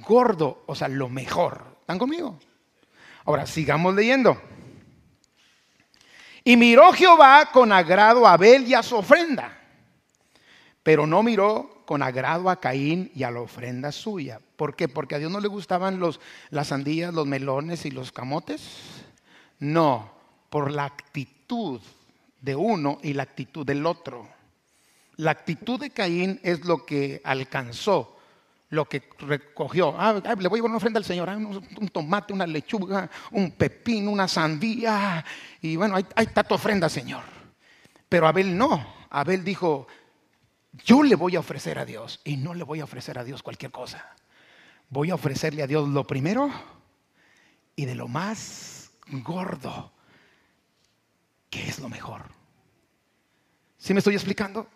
gordo, o sea, lo mejor. ¿Están conmigo? Ahora, sigamos leyendo. Y miró Jehová con agrado a Abel y a su ofrenda, pero no miró con agrado a Caín y a la ofrenda suya. ¿Por qué? Porque a Dios no le gustaban los, las sandías, los melones y los camotes. No, por la actitud de uno y la actitud del otro. La actitud de Caín es lo que alcanzó, lo que recogió. Ah, le voy a poner una ofrenda al Señor, ah, un, tomate, una lechuga, un pepino, una sandía. Y bueno, ahí, está tu ofrenda, Señor. Pero Abel no. Abel dijo, yo le voy a ofrecer a Dios y no le voy a ofrecer a Dios cualquier cosa. Voy a ofrecerle a Dios lo primero y de lo más gordo ¿qué es lo mejor? ¿Sí me estoy explicando?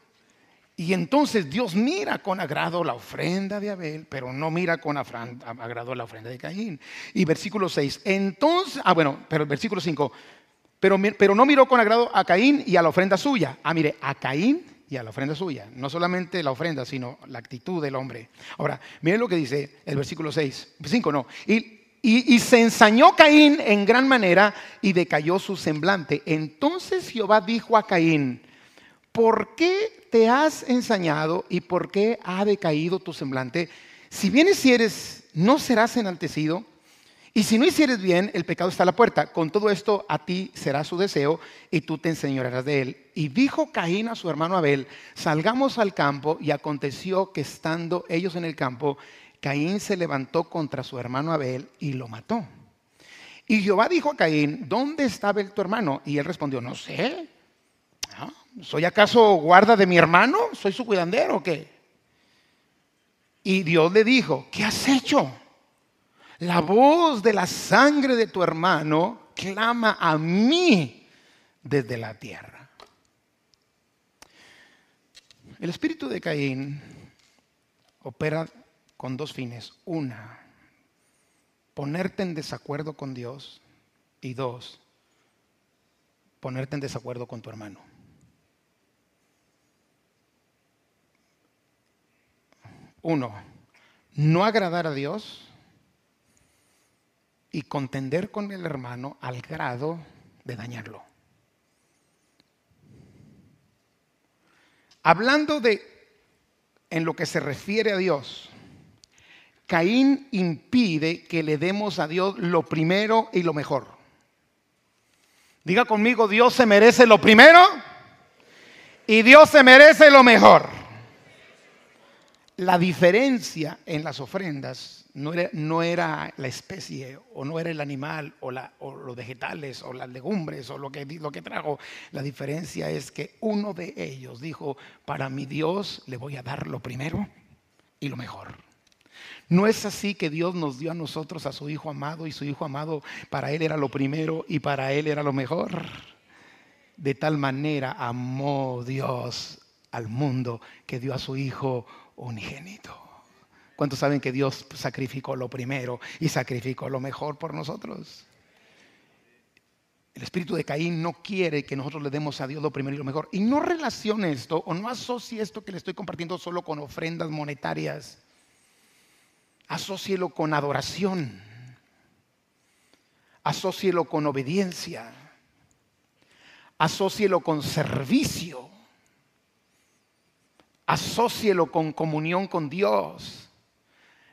Y entonces Dios mira con agrado la ofrenda de Abel, pero no mira con agrado la ofrenda de Caín. Y versículo 6, entonces, ah bueno, pero versículo 5, pero, no miró con agrado a Caín y a la ofrenda suya. Ah, mire, a Caín y a la ofrenda suya. No solamente la ofrenda, sino la actitud del hombre. Ahora, miren lo que dice el versículo 6, 5 no. Y y, se ensañó Caín en gran manera y decayó su semblante. Entonces Jehová dijo a Caín, ¿por qué te has ensañado y por qué ha decaído tu semblante? Si bien hicieres, no serás enaltecido. Y si no hicieres bien, el pecado está a la puerta. Con todo esto a ti será su deseo y tú te enseñarás de él. Y dijo Caín a su hermano Abel, salgamos al campo. Y aconteció que estando ellos en el campo, Caín se levantó contra su hermano Abel y lo mató. Y Jehová dijo a Caín, ¿dónde está Abel tu hermano? Y él respondió, no sé. ¿Soy acaso guarda de mi hermano? ¿Soy su cuidandero o qué? Y Dios le dijo, ¿qué has hecho? La voz de la sangre de tu hermano clama a mí desde la tierra. El espíritu de Caín opera con dos fines. Una, ponerte en desacuerdo con Dios. Y dos, ponerte en desacuerdo con tu hermano. Uno, no agradar a Dios y contender con el hermano al grado de dañarlo. Hablando de en lo que se refiere a Dios, Caín impide que le demos a Dios lo primero y lo mejor. Diga conmigo, Dios se merece lo primero y Dios se merece lo mejor. La diferencia en las ofrendas no era, no era, la especie o no era el animal o, los vegetales o las legumbres o lo que, lo que trajo. La diferencia es que uno de ellos dijo, para mi Dios le voy a dar lo primero y lo mejor. No es así que Dios nos dio a nosotros a su Hijo amado y su Hijo amado para Él era lo primero y para Él era lo mejor. De tal manera amó Dios al mundo que dio a su Hijo unigénito. ¿Cuántos saben que Dios sacrificó lo primero y sacrificó lo mejor por nosotros? El espíritu de Caín no quiere que nosotros le demos a Dios lo primero y lo mejor. Y no relacione esto o no asocie esto que le estoy compartiendo solo con ofrendas monetarias. Asocielo con adoración. Asocielo con obediencia. Asocielo con servicio. Asocielo con comunión con Dios.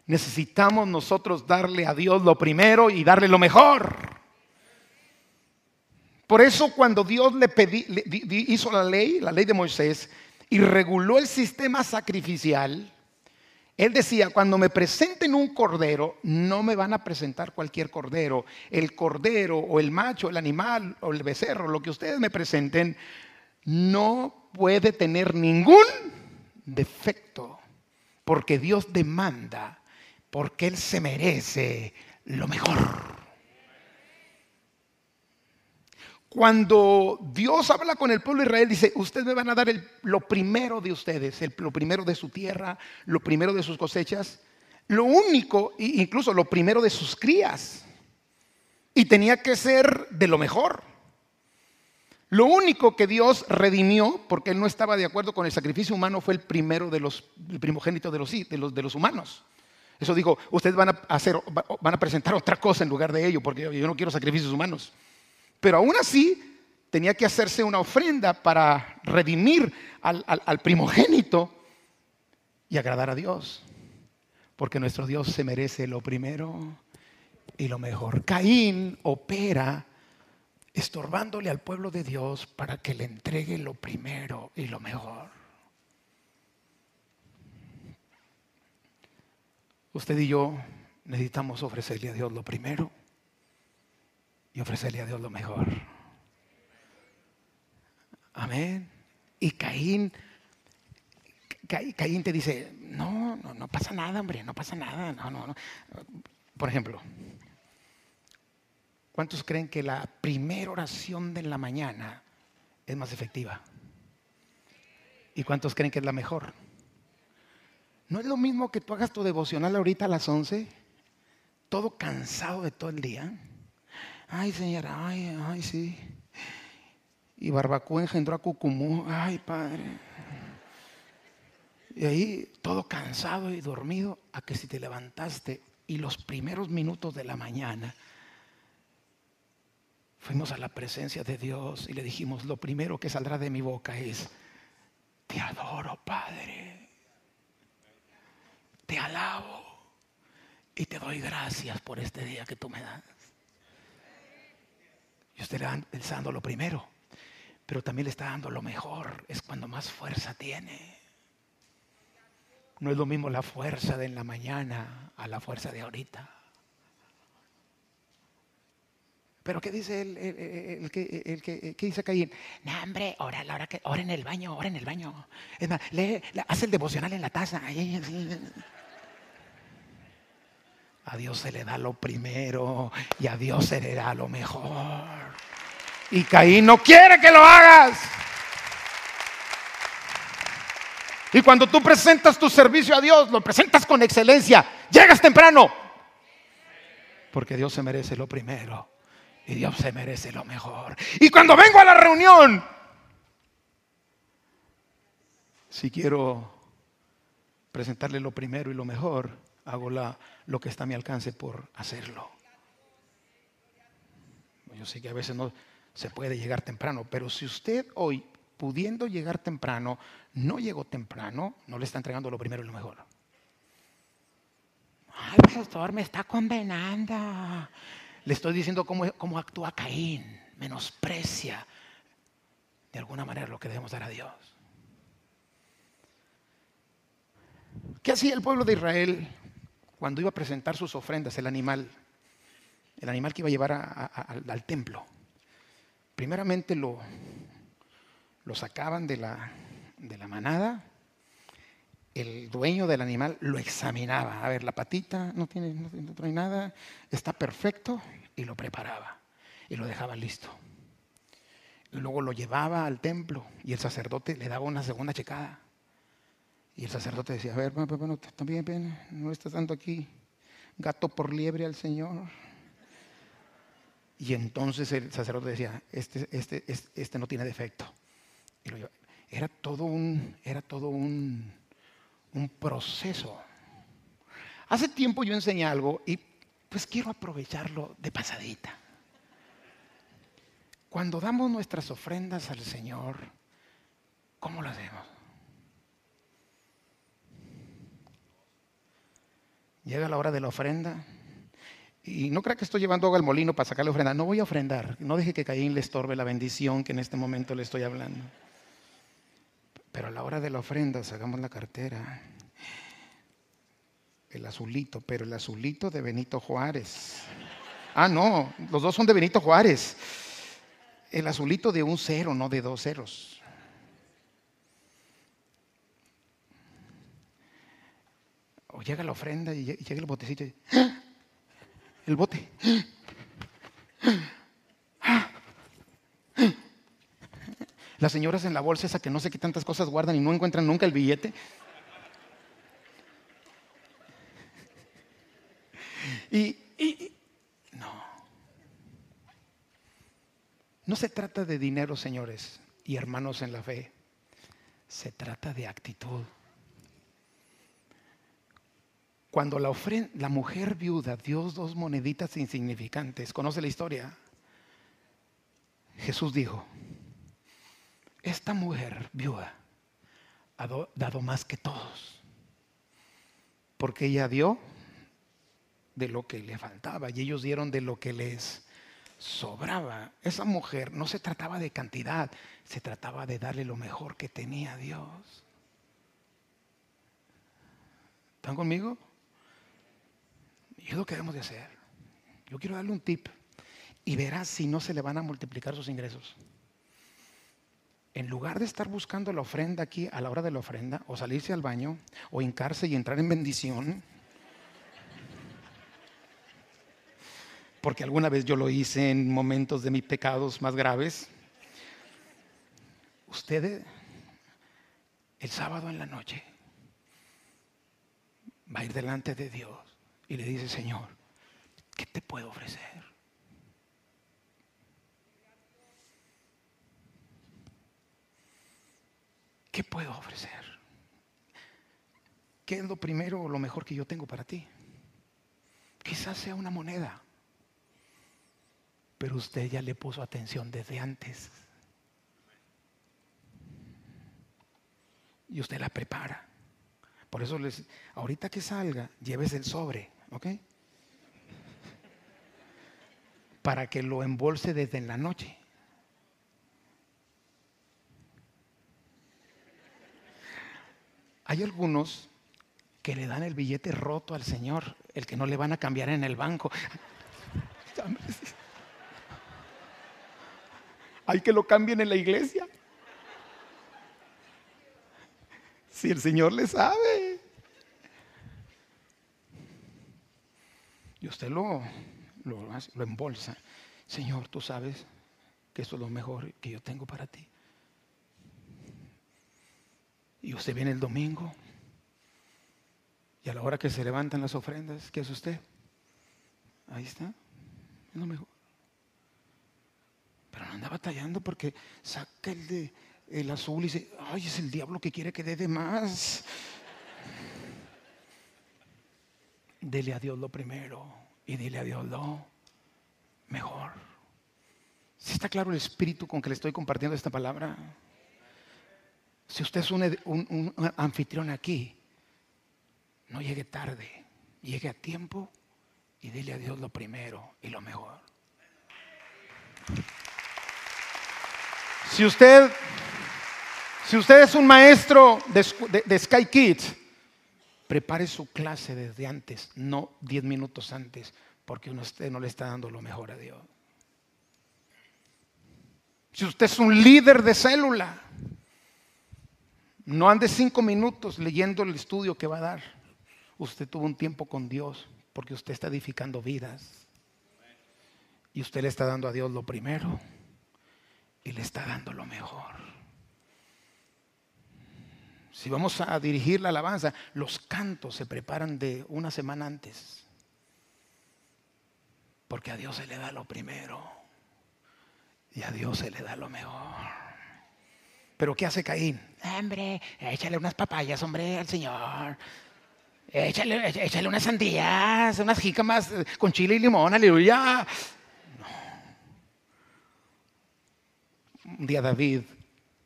Necesitamos nosotros darle a Dios lo primero y darle lo mejor. Por eso cuando Dios le hizo la ley, la ley de Moisés, y reguló el sistema sacrificial, él decía, cuando me presenten un cordero, no me van a presentar cualquier cordero. El cordero o el macho, el animal o el becerro, lo que ustedes me presenten, no puede tener ningún defecto, porque Dios demanda porque Él se merece lo mejor. Cuando Dios habla con el pueblo de Israel, dice, ustedes me van a dar lo primero de ustedes, lo primero de su tierra, lo primero de sus cosechas, lo único, incluso lo primero de sus crías. Y tenía que ser de lo mejor. Lo único que Dios redimió, porque Él no estaba de acuerdo con el sacrificio humano, fue el primero de los, primogénito de los, de los, de los humanos. Eso dijo, ustedes van a, hacer, van a presentar otra cosa en lugar de ello, porque yo no quiero sacrificios humanos. Pero aún así, tenía que hacerse una ofrenda para redimir al, al primogénito y agradar a Dios. Porque nuestro Dios se merece lo primero y lo mejor. Caín opera estorbándole al pueblo de Dios para que le entregue lo primero y lo mejor. Usted y yo necesitamos ofrecerle a Dios lo primero y ofrecerle a Dios lo mejor. Amén. Y Caín, Caín te dice, no, no, no pasa nada, hombre, no pasa nada. No, no, no. Por ejemplo, ¿cuántos creen que la primera oración de la mañana es más efectiva? ¿Y cuántos creen que es la mejor? ¿No es lo mismo que tú hagas tu devocional ahorita a las 11? Todo cansado de todo el día. Ay, señora, ay, ay, sí. Y Barbacoa engendró a Cucumú. Ay, padre. Y ahí todo cansado y dormido, a que si te levantaste y los primeros minutos de la mañana fuimos a la presencia de Dios y le dijimos, lo primero que saldrá de mi boca es, te adoro, Padre te alabo y te doy gracias por este día que tú me das. Y usted le está dando lo primero, pero también le está dando lo mejor. Es cuando más fuerza tiene. No es lo mismo la fuerza de en la mañana a la fuerza de ahorita. Pero ¿qué dice el, el, que, dice Caín? No, hombre, ora, la ora en el baño, ora en el baño. Es más, lee, hace el devocional en la taza. A Dios se le da lo primero y a Dios se le da lo mejor. Y Caín no quiere que lo hagas. Y cuando tú presentas tu servicio a Dios, lo presentas con excelencia, llegas temprano. Porque Dios se merece lo primero y Dios se merece lo mejor. Y cuando vengo a la reunión, si quiero presentarle lo primero y lo mejor, hago lo que está a mi alcance por hacerlo. Yo sé que a veces no se puede llegar temprano, pero si usted hoy, pudiendo llegar temprano, no llegó temprano, no le está entregando lo primero y lo mejor. Ay, pastor, me está condenando. Le estoy diciendo cómo, cómo actúa Caín, menosprecia de alguna manera lo que debemos dar a Dios. ¿Qué hacía el pueblo de Israel cuando iba a presentar sus ofrendas, el animal, el animal que iba a llevar al templo? Primeramente lo, lo sacaban de la, de la manada, el dueño del animal lo examinaba. A ver, la patita no tiene, no, trae nada, está perfecto, y lo preparaba y lo dejaba listo. Y luego lo llevaba al templo y el sacerdote le daba una segunda checada. Y el sacerdote decía, a ver, bueno, también no estás dando aquí gato por liebre al Señor. Y entonces el sacerdote decía, este, este, este, este no tiene defecto. Y lo era todo un, era todo un, un proceso. Hace tiempo yo enseñé algo y pues quiero aprovecharlo de pasadita. Cuando damos nuestras ofrendas al Señor, ¿cómo lo hacemos? Llega la hora de la ofrenda y no crea que estoy llevando agua al molino para sacar la ofrenda. No voy a ofrendar. No deje que Caín le estorbe la bendición que en este momento le estoy hablando. Pero a la hora de la ofrenda sacamos la cartera. El azulito, pero el azulito de Benito Juárez. Ah, no, los dos son de Benito Juárez. El azulito de un cero, no de dos ceros. O llega la ofrenda y llega el botecito. Y, ¡Ah! El bote. Las señoras en la bolsa esa que no sé qué tantas cosas guardan y no encuentran nunca el billete. Y, no. No se trata de dinero, señores y hermanos en la fe. Se trata de actitud. Cuando la, la mujer viuda dio dos moneditas insignificantes, ¿conoce la historia? Jesús dijo, esta mujer viuda ha dado más que todos, porque ella dio de lo que le faltaba y ellos dieron de lo que les sobraba. Esa mujer no se trataba de cantidad, se trataba de darle lo mejor que tenía Dios. ¿Están conmigo? Y es lo que debemos de hacer. Yo quiero darle un tip y verás si no se le van a multiplicar sus ingresos en lugar de estar buscando la ofrenda aquí a la hora de la ofrenda, o salirse al baño, o hincarse y entrar en bendición, porque alguna vez yo lo hice en momentos de mis pecados más graves, usted el sábado en la noche va a ir delante de Dios y le dice, Señor, ¿qué te puedo ofrecer? ¿Qué puedo ofrecer? ¿Qué es lo primero o lo mejor que yo tengo para ti? Quizás sea una moneda, pero usted ya le puso atención desde antes. Y usted la prepara. Por eso les, ahorita que salga, lleves el sobre, ¿ok? Para que lo embolse desde la noche. Hay algunos que le dan el billete roto al Señor, el que no le van a cambiar en el banco. Hay que lo cambien en la iglesia. Si el Señor le sabe. Y usted lo, lo, embolsa. Señor, tú sabes que eso es lo mejor que yo tengo para ti. Y usted viene el domingo y a la hora que se levantan las ofrendas, ¿qué es usted? Ahí está, es lo mejor. Pero no anda batallando porque saca el de el azul y dice, ay, es el diablo que quiere que dé de más. Dele a Dios lo primero y dile a Dios lo mejor. ¿Sí está claro el espíritu con que le estoy compartiendo esta palabra? Si usted es un, anfitrión aquí, no llegue tarde, llegue a tiempo y dile a Dios lo primero y lo mejor. Si usted, si usted es un maestro de, de Sky Kids, prepare su clase desde antes, no diez minutos antes, porque usted no le está dando lo mejor a Dios. Si usted es un líder de célula, no ande cinco minutos leyendo el estudio que va a dar. Usted tuvo un tiempo con Dios porque usted está edificando vidas. Y usted le está dando a Dios lo primero y le está dando lo mejor. Si vamos a dirigir la alabanza, los cantos se preparan de una semana antes. Porque a Dios se le da lo primero y a Dios se le da lo mejor. Pero ¿qué hace Caín? Hombre, échale unas papayas, hombre, al Señor. Échale, échale unas sandías, unas jícamas eh, con chile y limón, aleluya. Un día David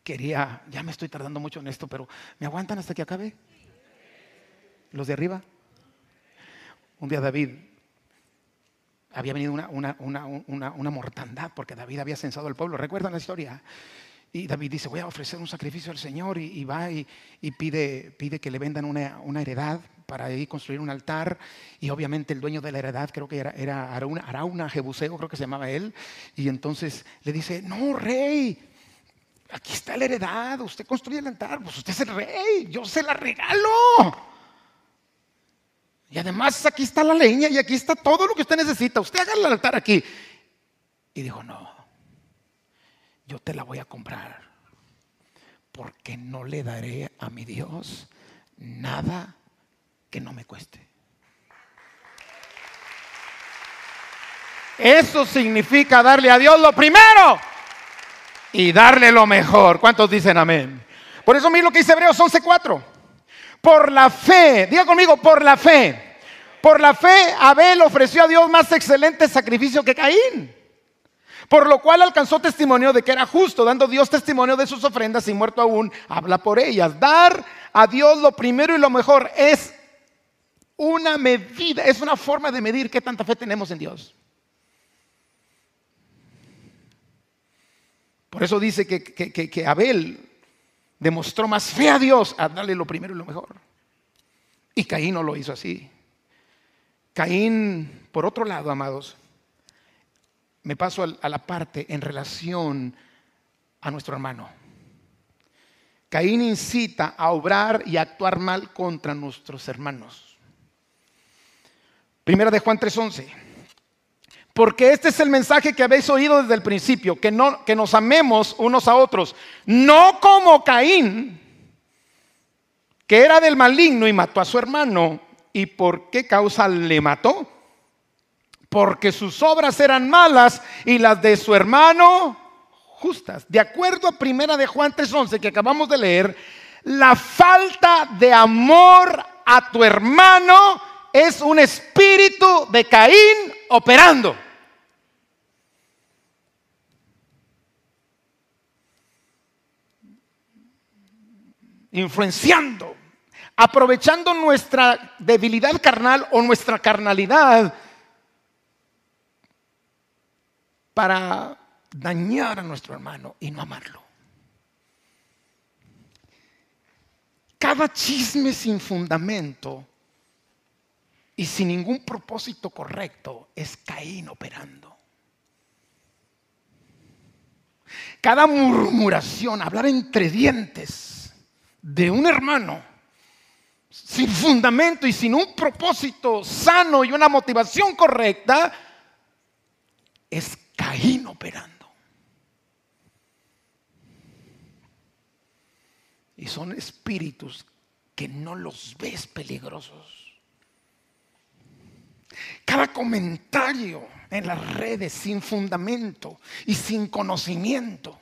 quería, ya me estoy tardando mucho en esto, pero ¿me aguantan hasta que acabe? ¿Los de arriba? Un día David había venido una, una, una, una mortandad porque David había censado al pueblo. ¿Recuerdan la historia? Y David dice, voy a ofrecer un sacrificio al Señor y, va y, pide, pide, que le vendan una, heredad para ir construir un altar. Y obviamente el dueño de la heredad, creo que era, era Arauna, Arauna Jebuseo, creo que se llamaba él. Y entonces le dice, no, rey, aquí está la heredad, usted construye el altar, pues usted es el rey, yo se la regalo. Y además aquí está la leña y aquí está todo lo que usted necesita, usted haga el altar aquí. Y dijo, no, yo te la voy a comprar, porque no le daré a mi Dios nada que no me cueste. Eso significa darle a Dios lo primero y darle lo mejor. ¿Cuántos dicen amén? Por eso mira lo que dice Hebreos 11:4. Por la fe, diga conmigo, por la fe. Por la fe Abel ofreció a Dios más excelente sacrificio que Caín por lo cual alcanzó testimonio de que era justo, dando Dios testimonio de sus ofrendas y muerto aún, habla por ellas. Dar a Dios lo primero y lo mejor es una medida, es una forma de medir qué tanta fe tenemos en Dios. Por eso dice que, que Abel demostró más fe a Dios a darle lo primero y lo mejor. Y Caín no lo hizo así. Caín, por otro lado, amados, me paso a la parte en relación a nuestro hermano. Caín incita a obrar y actuar mal contra nuestros hermanos. Primera de Juan 3:11. Porque este es el mensaje que habéis oído desde el principio, que, no, que nos amemos unos a otros, no como Caín, que era del maligno y mató a su hermano. ¿Y por qué causa le mató? Porque sus obras eran malas y las de su hermano justas. De acuerdo a primera de Juan 3:11 que acabamos de leer, la falta de amor a tu hermano es un espíritu de Caín operando. Influenciando, aprovechando nuestra debilidad carnal o nuestra carnalidad para dañar a nuestro hermano y no amarlo. cada chisme sin fundamento y sin ningún propósito correcto es Caín operando. Cada murmuración, hablar entre dientes de un hermano, sin fundamento y sin un propósito sano y una motivación correcta, es Caín operando. Y son espíritus que no los ves peligrosos. Cada comentario en las redes sin fundamento y sin conocimiento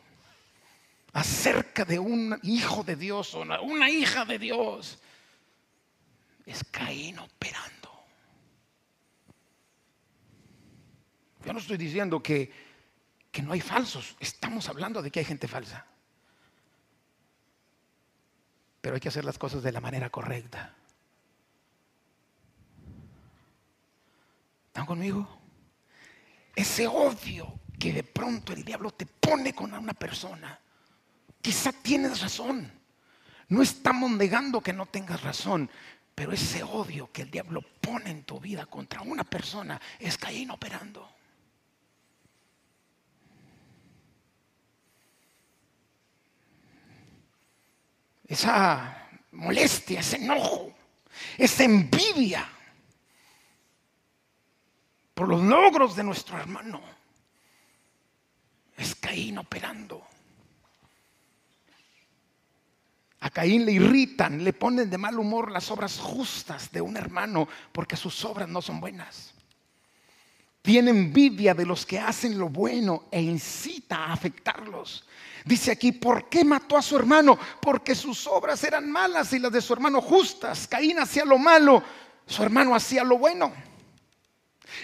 acerca de un hijo de Dios o una, hija de Dios es Caín operando. Yo no estoy diciendo que, que no hay falsos, estamos hablando de que hay gente falsa. Pero hay que hacer las cosas de la manera correcta. ¿Están conmigo? Ese odio que de pronto el diablo te pone con una persona, quizá tienes razón. No estamos negando que no tengas razón, pero ese odio que el diablo pone en tu vida contra una persona es Caín operando. Esa molestia, ese enojo, esa envidia por los logros de nuestro hermano. Es Caín operando. A Caín le irritan, le ponen de mal humor las obras justas de un hermano porque sus obras no son buenas. Tiene envidia de los que hacen lo bueno e incita a afectarlos. Dice aquí, ¿por qué mató a su hermano? Porque sus obras eran malas y las de su hermano justas. Caín hacía lo malo, su hermano hacía lo bueno.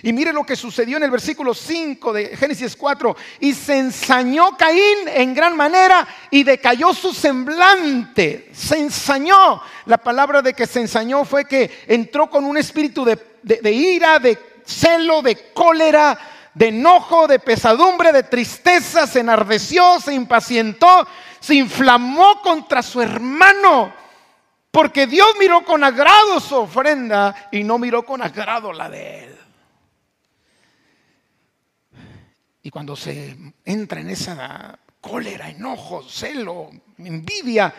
Y mire lo que sucedió en el versículo 5 de Génesis 4. Y se ensañó Caín en gran manera y decayó su semblante. Se ensañó. La palabra de que se ensañó fue que entró con un espíritu de, de ira, de celo, de cólera de enojo, de pesadumbre, de tristeza, se enardeció, se impacientó, se inflamó contra su hermano. Porque Dios miró con agrado su ofrenda y no miró con agrado la de él. Y cuando se entra en esa cólera, enojo, celo, envidia,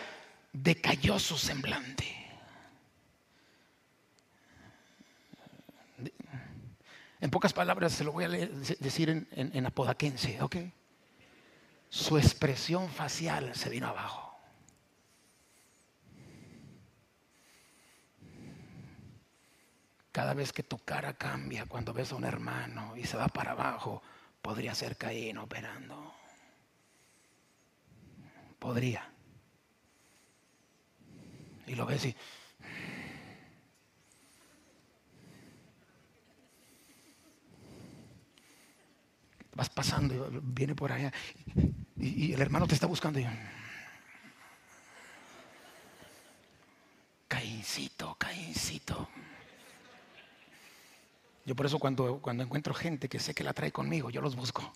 decayó su semblante. En pocas palabras se lo voy a decir en, apodaquense, ¿ok? Su expresión facial se vino abajo. Cada vez que tu cara cambia cuando ves a un hermano y se va para abajo, podría ser Caín operando. Podría. Y lo ves y vas pasando viene por allá y, el hermano te está buscando. Y, Caíncito, Caíncito. Yo por eso cuando, cuando encuentro gente que sé que la trae conmigo, yo los busco.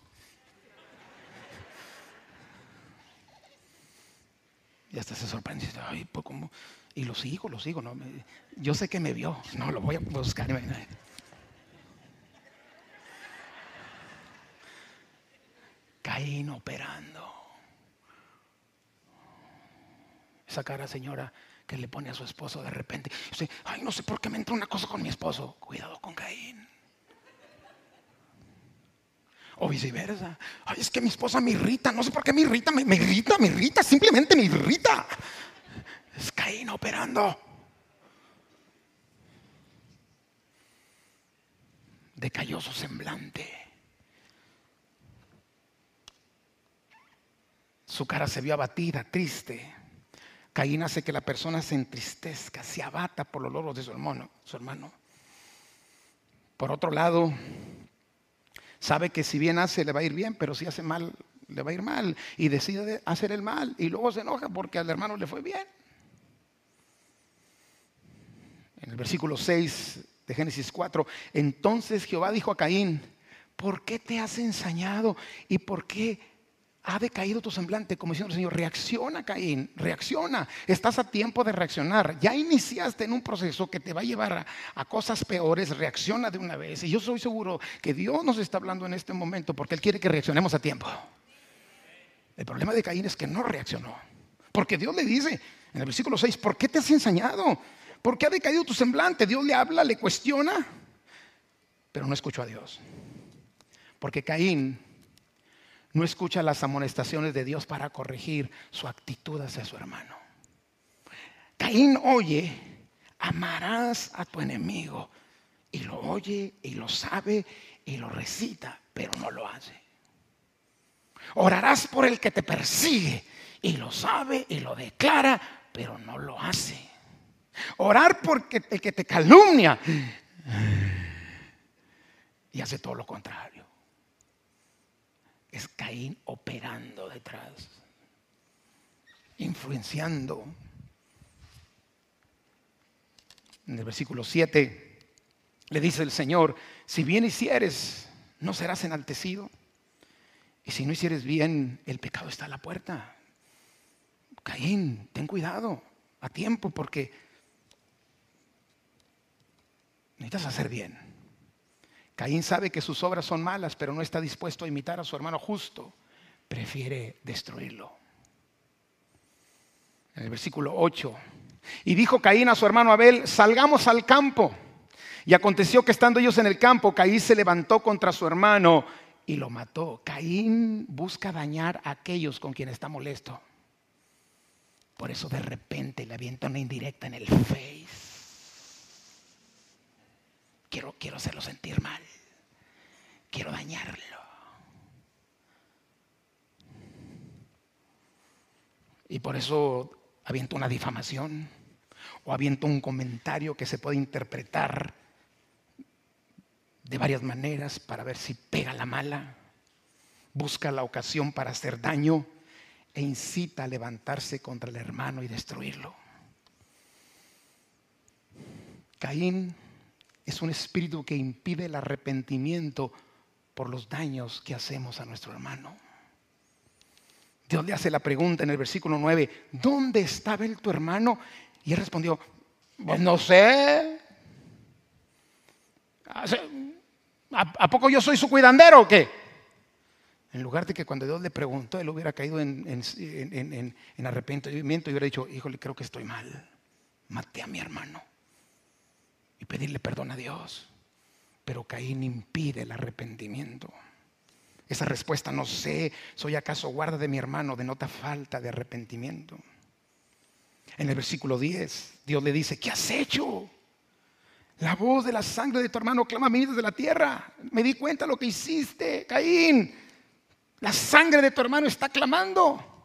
Y hasta se sorprende. Ay, pues, ¿cómo? Y lo sigo, lo sigo. ¿no? Yo sé que me vio. No, lo voy a buscar. Caín operando. Esa cara, señora, que le pone a su esposo de repente. Ay, no sé por qué me entra una cosa con mi esposo. Cuidado con Caín. O viceversa. Ay, es que mi esposa me irrita. No sé por qué me irrita. Me, me irrita, me irrita. Simplemente me irrita. Es Caín operando. Decayó su semblante. Su cara se vio abatida, triste. Caín hace que la persona se entristezca, se abata por los logros de su hermano, su hermano. Por otro lado, sabe que si bien hace le va a ir bien, pero si hace mal le va a ir mal y decide hacer el mal y luego se enoja porque al hermano le fue bien. En el versículo 6 de Génesis 4, entonces Jehová dijo a Caín, ¿por qué te has ensañado y por qué ha decaído tu semblante, como diciendo el Señor, reacciona Caín, reacciona, estás a tiempo de reaccionar, ya iniciaste en un proceso que te va a llevar a, cosas peores, reacciona de una vez. Y yo soy seguro que Dios nos está hablando en este momento porque Él quiere que reaccionemos a tiempo. El problema de Caín es que no reaccionó, porque Dios le dice en el versículo 6, ¿por qué te has ensañado? ¿Por qué ha decaído tu semblante? Dios le habla, le cuestiona, pero no escuchó a Dios. Porque Caín no escucha las amonestaciones de Dios para corregir su actitud hacia su hermano. Caín oye, amarás a tu enemigo. Y lo oye y lo sabe y lo recita, pero no lo hace. Orarás por el que te persigue y lo sabe y lo declara, pero no lo hace. Orar por el que te calumnia y hace todo lo contrario es Caín operando detrás, influenciando. En el versículo 7 le dice el Señor, si bien hicieres, no serás enaltecido. Y si no hicieres bien, el pecado está a la puerta. Caín, ten cuidado, a tiempo, porque necesitas hacer bien. Caín sabe que sus obras son malas, pero no está dispuesto a imitar a su hermano justo. Prefiere destruirlo. En el versículo 8. Y dijo Caín a su hermano Abel, salgamos al campo. Y aconteció que estando ellos en el campo, Caín se levantó contra su hermano y lo mató. Caín busca dañar a aquellos con quien está molesto. Por eso de repente le avienta una indirecta en el face quiero, quiero hacerlo sentir mal. Quiero dañarlo. Y por eso aviento una difamación o aviento un comentario que se puede interpretar de varias maneras para ver si pega la mala, busca la ocasión para hacer daño e incita a levantarse contra el hermano y destruirlo. Caín es un espíritu que impide el arrepentimiento por los daños que hacemos a nuestro hermano. Dios le hace la pregunta en el versículo 9, ¿dónde estaba él tu hermano? Y él respondió, pues no sé. ¿A, poco yo soy su cuidandero o qué? En lugar de que cuando Dios le preguntó, él hubiera caído en, en arrepentimiento y hubiera dicho, híjole, creo que estoy mal. Maté a mi hermano y pedirle perdón a Dios. Pero Caín impide el arrepentimiento. Esa respuesta, no sé, soy acaso guarda de mi hermano, denota falta de arrepentimiento. En el versículo 10, Dios le dice, ¿qué has hecho? La voz de la sangre de tu hermano clama a mí desde la tierra. Me di cuenta de lo que hiciste, Caín. La sangre de tu hermano está clamando.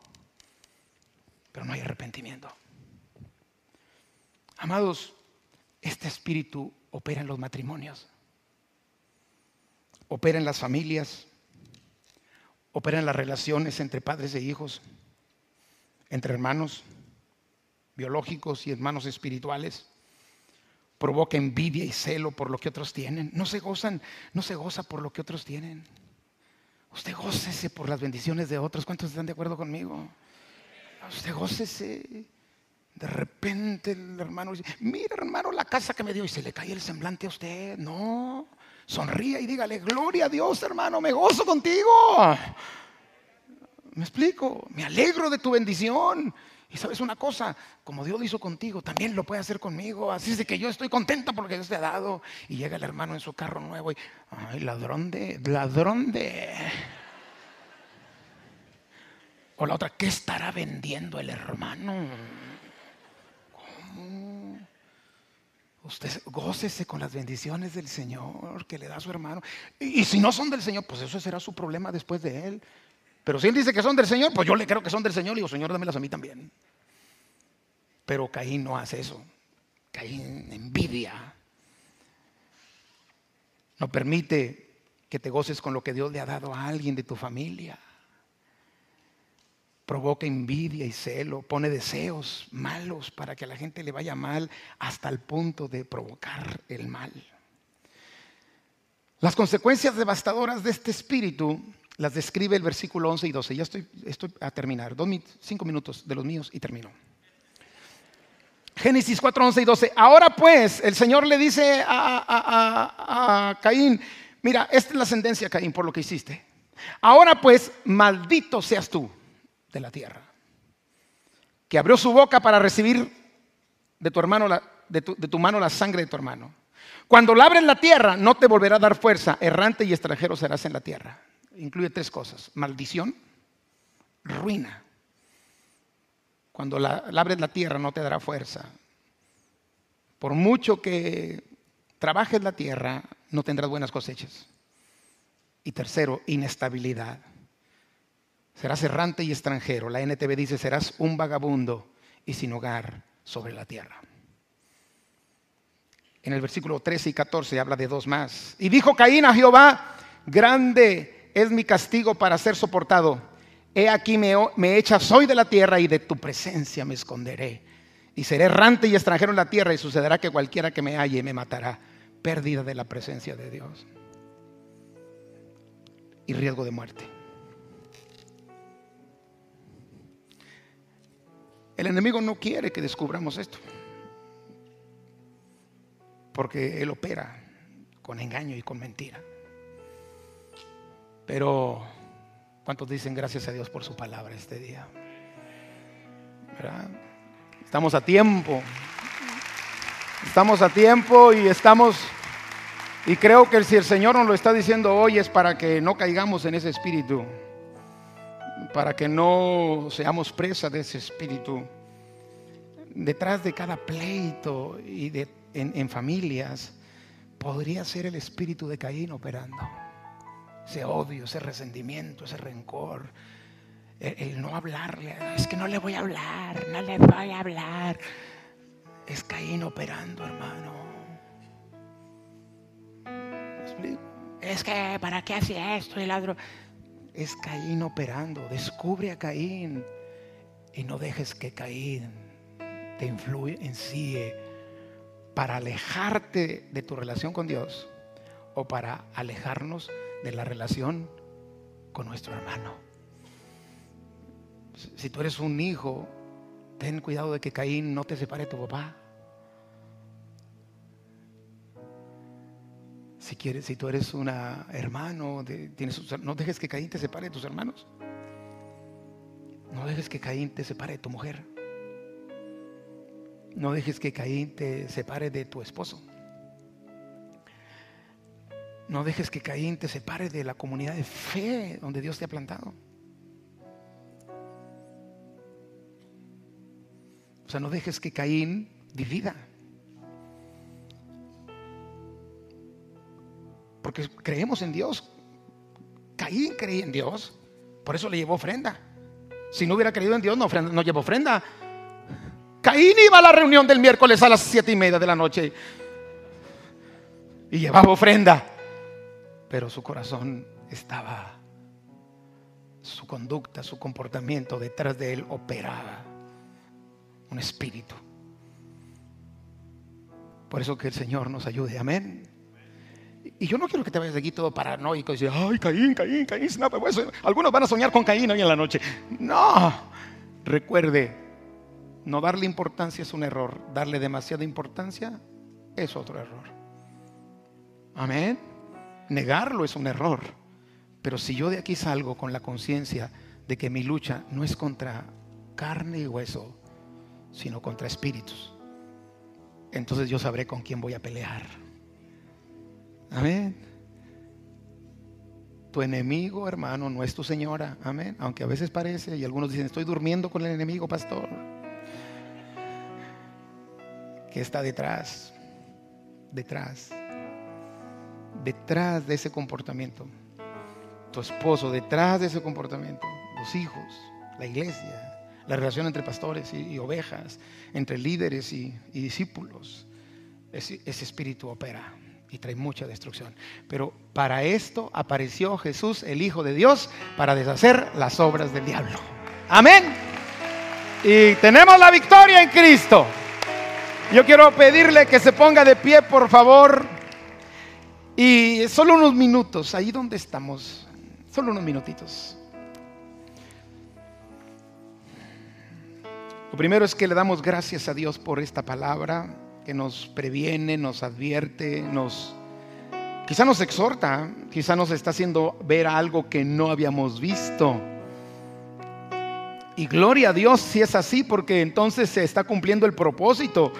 Pero no hay arrepentimiento. Amados, este espíritu opera en los matrimonios, opera en las familias, opera en las relaciones entre padres e hijos, entre hermanos biológicos y hermanos espirituales. Provoca envidia y celo por lo que otros tienen. No se gozan, no se goza por lo que otros tienen. Usted gócese por las bendiciones de otros. ¿Cuántos están de acuerdo conmigo? Usted gócese. De repente el hermano dice, mira hermano la casa que me dio y se le cae el semblante a usted. No, sonríe y dígale, gloria a Dios hermano, me gozo contigo. Me explico, me alegro de tu bendición. Y sabes una cosa, como Dios lo hizo contigo, también lo puede hacer conmigo. Así es de que yo estoy contenta porque Dios te ha dado. Y llega el hermano en su carro nuevo y, ay, ladrón de, ladrón de. O la otra, ¿qué estará vendiendo el hermano? Usted gócese con las bendiciones del Señor que le da a su hermano. Y, si no son del Señor, pues eso será su problema después de él. Pero si él dice que son del Señor, pues yo le creo que son del Señor y digo, Señor, dámelas a mí también. Pero Caín no hace eso. Caín envidia. No permite que te goces con lo que Dios le ha dado a alguien de tu familia provoca envidia y celo, pone deseos malos para que a la gente le vaya mal hasta el punto de provocar el mal. Las consecuencias devastadoras de este espíritu las describe el versículo 11 y 12. Ya estoy, estoy a terminar. Dos, cinco minutos de los míos y termino. Génesis 4, 11 y 12. Ahora pues, el Señor le dice a, Caín, mira, esta es la sentencia, Caín, por lo que hiciste. Ahora pues, maldito seas tú de la tierra, que abrió su boca para recibir de tu hermano, de, tu, de tu mano la sangre de tu hermano. Cuando labres la tierra, no te volverá a dar fuerza, errante y extranjero serás en la tierra. Incluye tres cosas, maldición, ruina cuando la, labres la tierra no te dará fuerza. Por mucho que trabajes la tierra, no tendrás buenas cosechas. Y tercero, inestabilidad. Serás errante y extranjero. La NTV dice, serás un vagabundo y sin hogar sobre la tierra. En el versículo 13 y 14 habla de dos más. Y dijo Caín a Jehová, grande es mi castigo para ser soportado he aquí me, me echas hoy de la tierra y de tu presencia me esconderé. Y seré errante y extranjero en la tierra y sucederá que cualquiera que me halle me matará. Pérdida de la presencia de Dios. Y riesgo de muerte. El enemigo no quiere que descubramos esto. Porque él opera con engaño y con mentira. Pero ¿Cuántos dicen gracias a Dios por su palabra este día? Estamos a tiempo. Estamos a tiempo y estamos... Y creo que si el Señor nos lo está diciendo hoy es para que no caigamos en ese espíritu. Para que no seamos presa de ese espíritu. Detrás de cada pleito y de, en, familias podría ser el espíritu de Caín operando ese odio, ese resentimiento, ese rencor, el, no hablarle, es que no le voy a hablar, no le voy a hablar. Es Caín operando, hermano. Es que, ¿para qué hace esto? El ladro. Es Caín operando. Descubre a Caín y no dejes que Caín te influencie para alejarte de tu relación con Dios o para alejarnos de la relación con nuestro hermano. Si tú eres un hijo, ten cuidado de que Caín no te separe de tu papá. Si quieres, si tú eres un hermano, tienes, no dejes que Caín te separe de tus hermanos. No dejes que Caín te separe de tu mujer. No dejes que Caín te separe de tu esposo. No dejes que Caín te separe de la comunidad de fe donde Dios te ha plantado. O sea, no dejes que Caín divida. Porque creemos en Dios. Caín creía en Dios. Por eso le llevó ofrenda. Si no hubiera creído en Dios, no, no llevó ofrenda. Caín iba a la reunión del miércoles a las siete y media de la noche y llevaba ofrenda pero su corazón estaba, su conducta, su comportamiento detrás de él operaba un espíritu. Por eso que el Señor nos ayude, amén. Y yo no quiero que te vayas de aquí todo paranoico y decir, ay, Caín, Caín, Caín. Pues, algunos van a soñar con Caín hoy en la noche. No, recuerde, no darle importancia es un error. Darle demasiada importancia es otro error. Amén. Negarlo es un error. Pero si yo de aquí salgo con la conciencia de que mi lucha no es contra carne y hueso, sino contra espíritus, entonces yo sabré con quién voy a pelear. Amén. Tu enemigo, hermano, no es tu señora. Amén. Aunque a veces parece, y algunos dicen, estoy durmiendo con el enemigo, pastor. ¿Qué está detrás? Detrás detrás de ese comportamiento. Tu esposo, detrás de ese comportamiento. Los hijos, la iglesia, la relación entre pastores y, ovejas, entre líderes y, discípulos. Ese, ese espíritu opera y trae mucha destrucción. Pero para esto apareció Jesús, el Hijo de Dios, para deshacer las obras del diablo. Amén. Y tenemos la victoria en Cristo. Yo quiero pedirle que se ponga de pie, por favor. Y solo unos minutos, ahí donde estamos, Solo unos minutitos. Lo primero es que le damos gracias a Dios por esta palabra que nos previene, nos advierte, nos quizá nos exhorta, quizá nos está haciendo ver algo que no habíamos visto. Y gloria a Dios si es así, porque entonces se está cumpliendo el propósito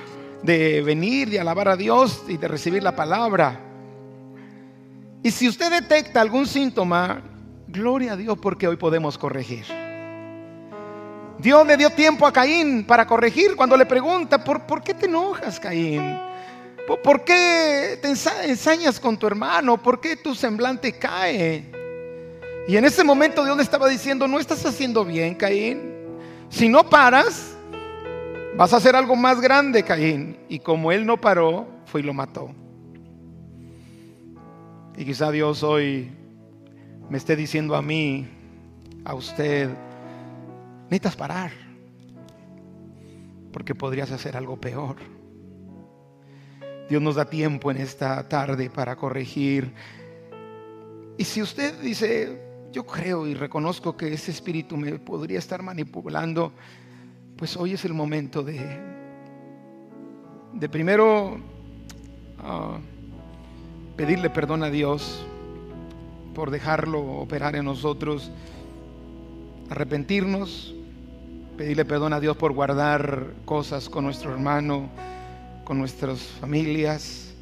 de venir, de alabar a Dios y de recibir la palabra. Y si usted detecta algún síntoma, gloria a Dios porque hoy podemos corregir. Dios le dio tiempo a Caín para corregir cuando le pregunta, ¿por, ¿por qué te enojas, Caín? ¿Por, ¿Por, qué te ensañas con tu hermano? ¿Por qué tu semblante cae? Y en ese momento Dios le estaba diciendo, no estás haciendo bien, Caín. Si no paras, vas a hacer algo más grande, Caín. Y como él no paró, fue y lo mató. Y quizá Dios hoy me esté diciendo a mí, a usted, necesitas parar, porque podrías hacer algo peor. Dios nos da tiempo en esta tarde para corregir. Y si usted dice, yo creo y reconozco que ese espíritu me podría estar manipulando, pues hoy es el momento de, de primero uh, pedirle perdón a Dios por dejarlo operar en nosotros, arrepentirnos, pedirle perdón a Dios por guardar cosas con nuestro hermano, con nuestras familias,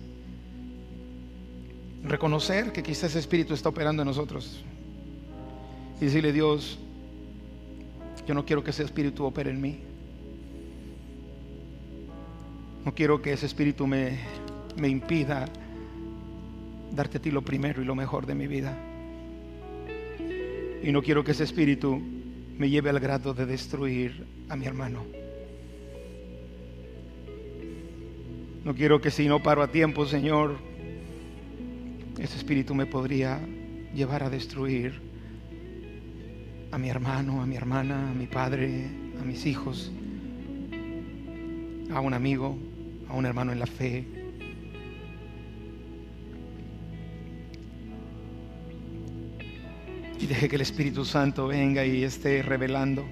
reconocer que quizás ese espíritu está operando en nosotros y decirle Dios, yo no quiero que ese espíritu opere en mí. No quiero que ese espíritu me, me impida darte a ti lo primero y lo mejor de mi vida. Y no quiero que ese espíritu me lleve al grado de destruir a mi hermano. No quiero que si no paro a tiempo, Señor, ese espíritu me podría llevar a destruir a mi hermano, a mi hermana, a mi padre, a mis hijos, a un amigo, a un hermano en la fe. Y deje que el Espíritu Santo venga y esté revelando.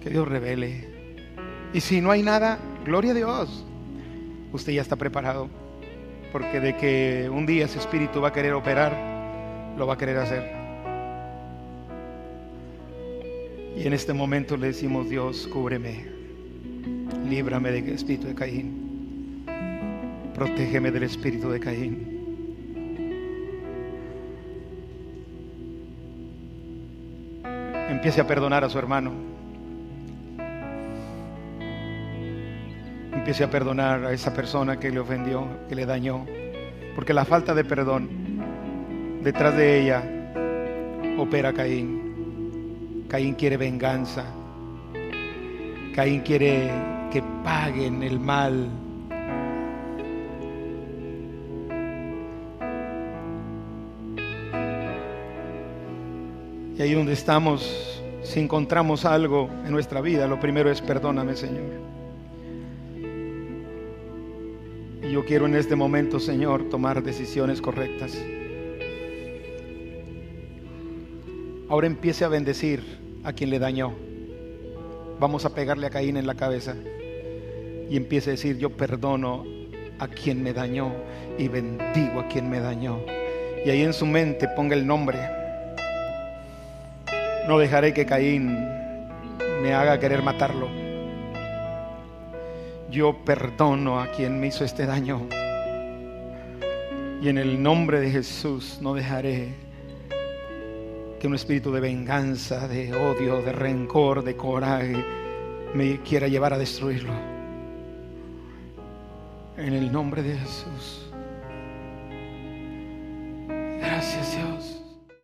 Que Dios revele. Y si no hay nada, gloria a Dios. Usted ya está preparado. Porque de que un día ese espíritu va a querer operar, lo va a querer hacer. Y en este momento le decimos, Dios, cúbreme, líbrame del espíritu de Caín, protégeme del espíritu de Caín. Empiece a perdonar a su hermano. Empiece a perdonar a esa persona que le ofendió, que le dañó. Porque la falta de perdón, detrás de ella, opera Caín. Caín quiere venganza. Caín quiere que paguen el mal. Y ahí donde estamos, si encontramos algo en nuestra vida, lo primero es perdóname, Señor. Y yo quiero en este momento, Señor, tomar decisiones correctas. Ahora empiece a bendecir a quien le dañó. Vamos a pegarle a Caín en la cabeza. Y empiece a decir, yo perdono a quien me dañó y bendigo a quien me dañó. Y ahí en su mente ponga el nombre. No dejaré que Caín me haga querer matarlo. Yo perdono a quien me hizo este daño. Y en el nombre de Jesús no dejaré que un espíritu de venganza, de odio, de rencor, de coraje me quiera llevar a destruirlo. En el nombre de Jesús.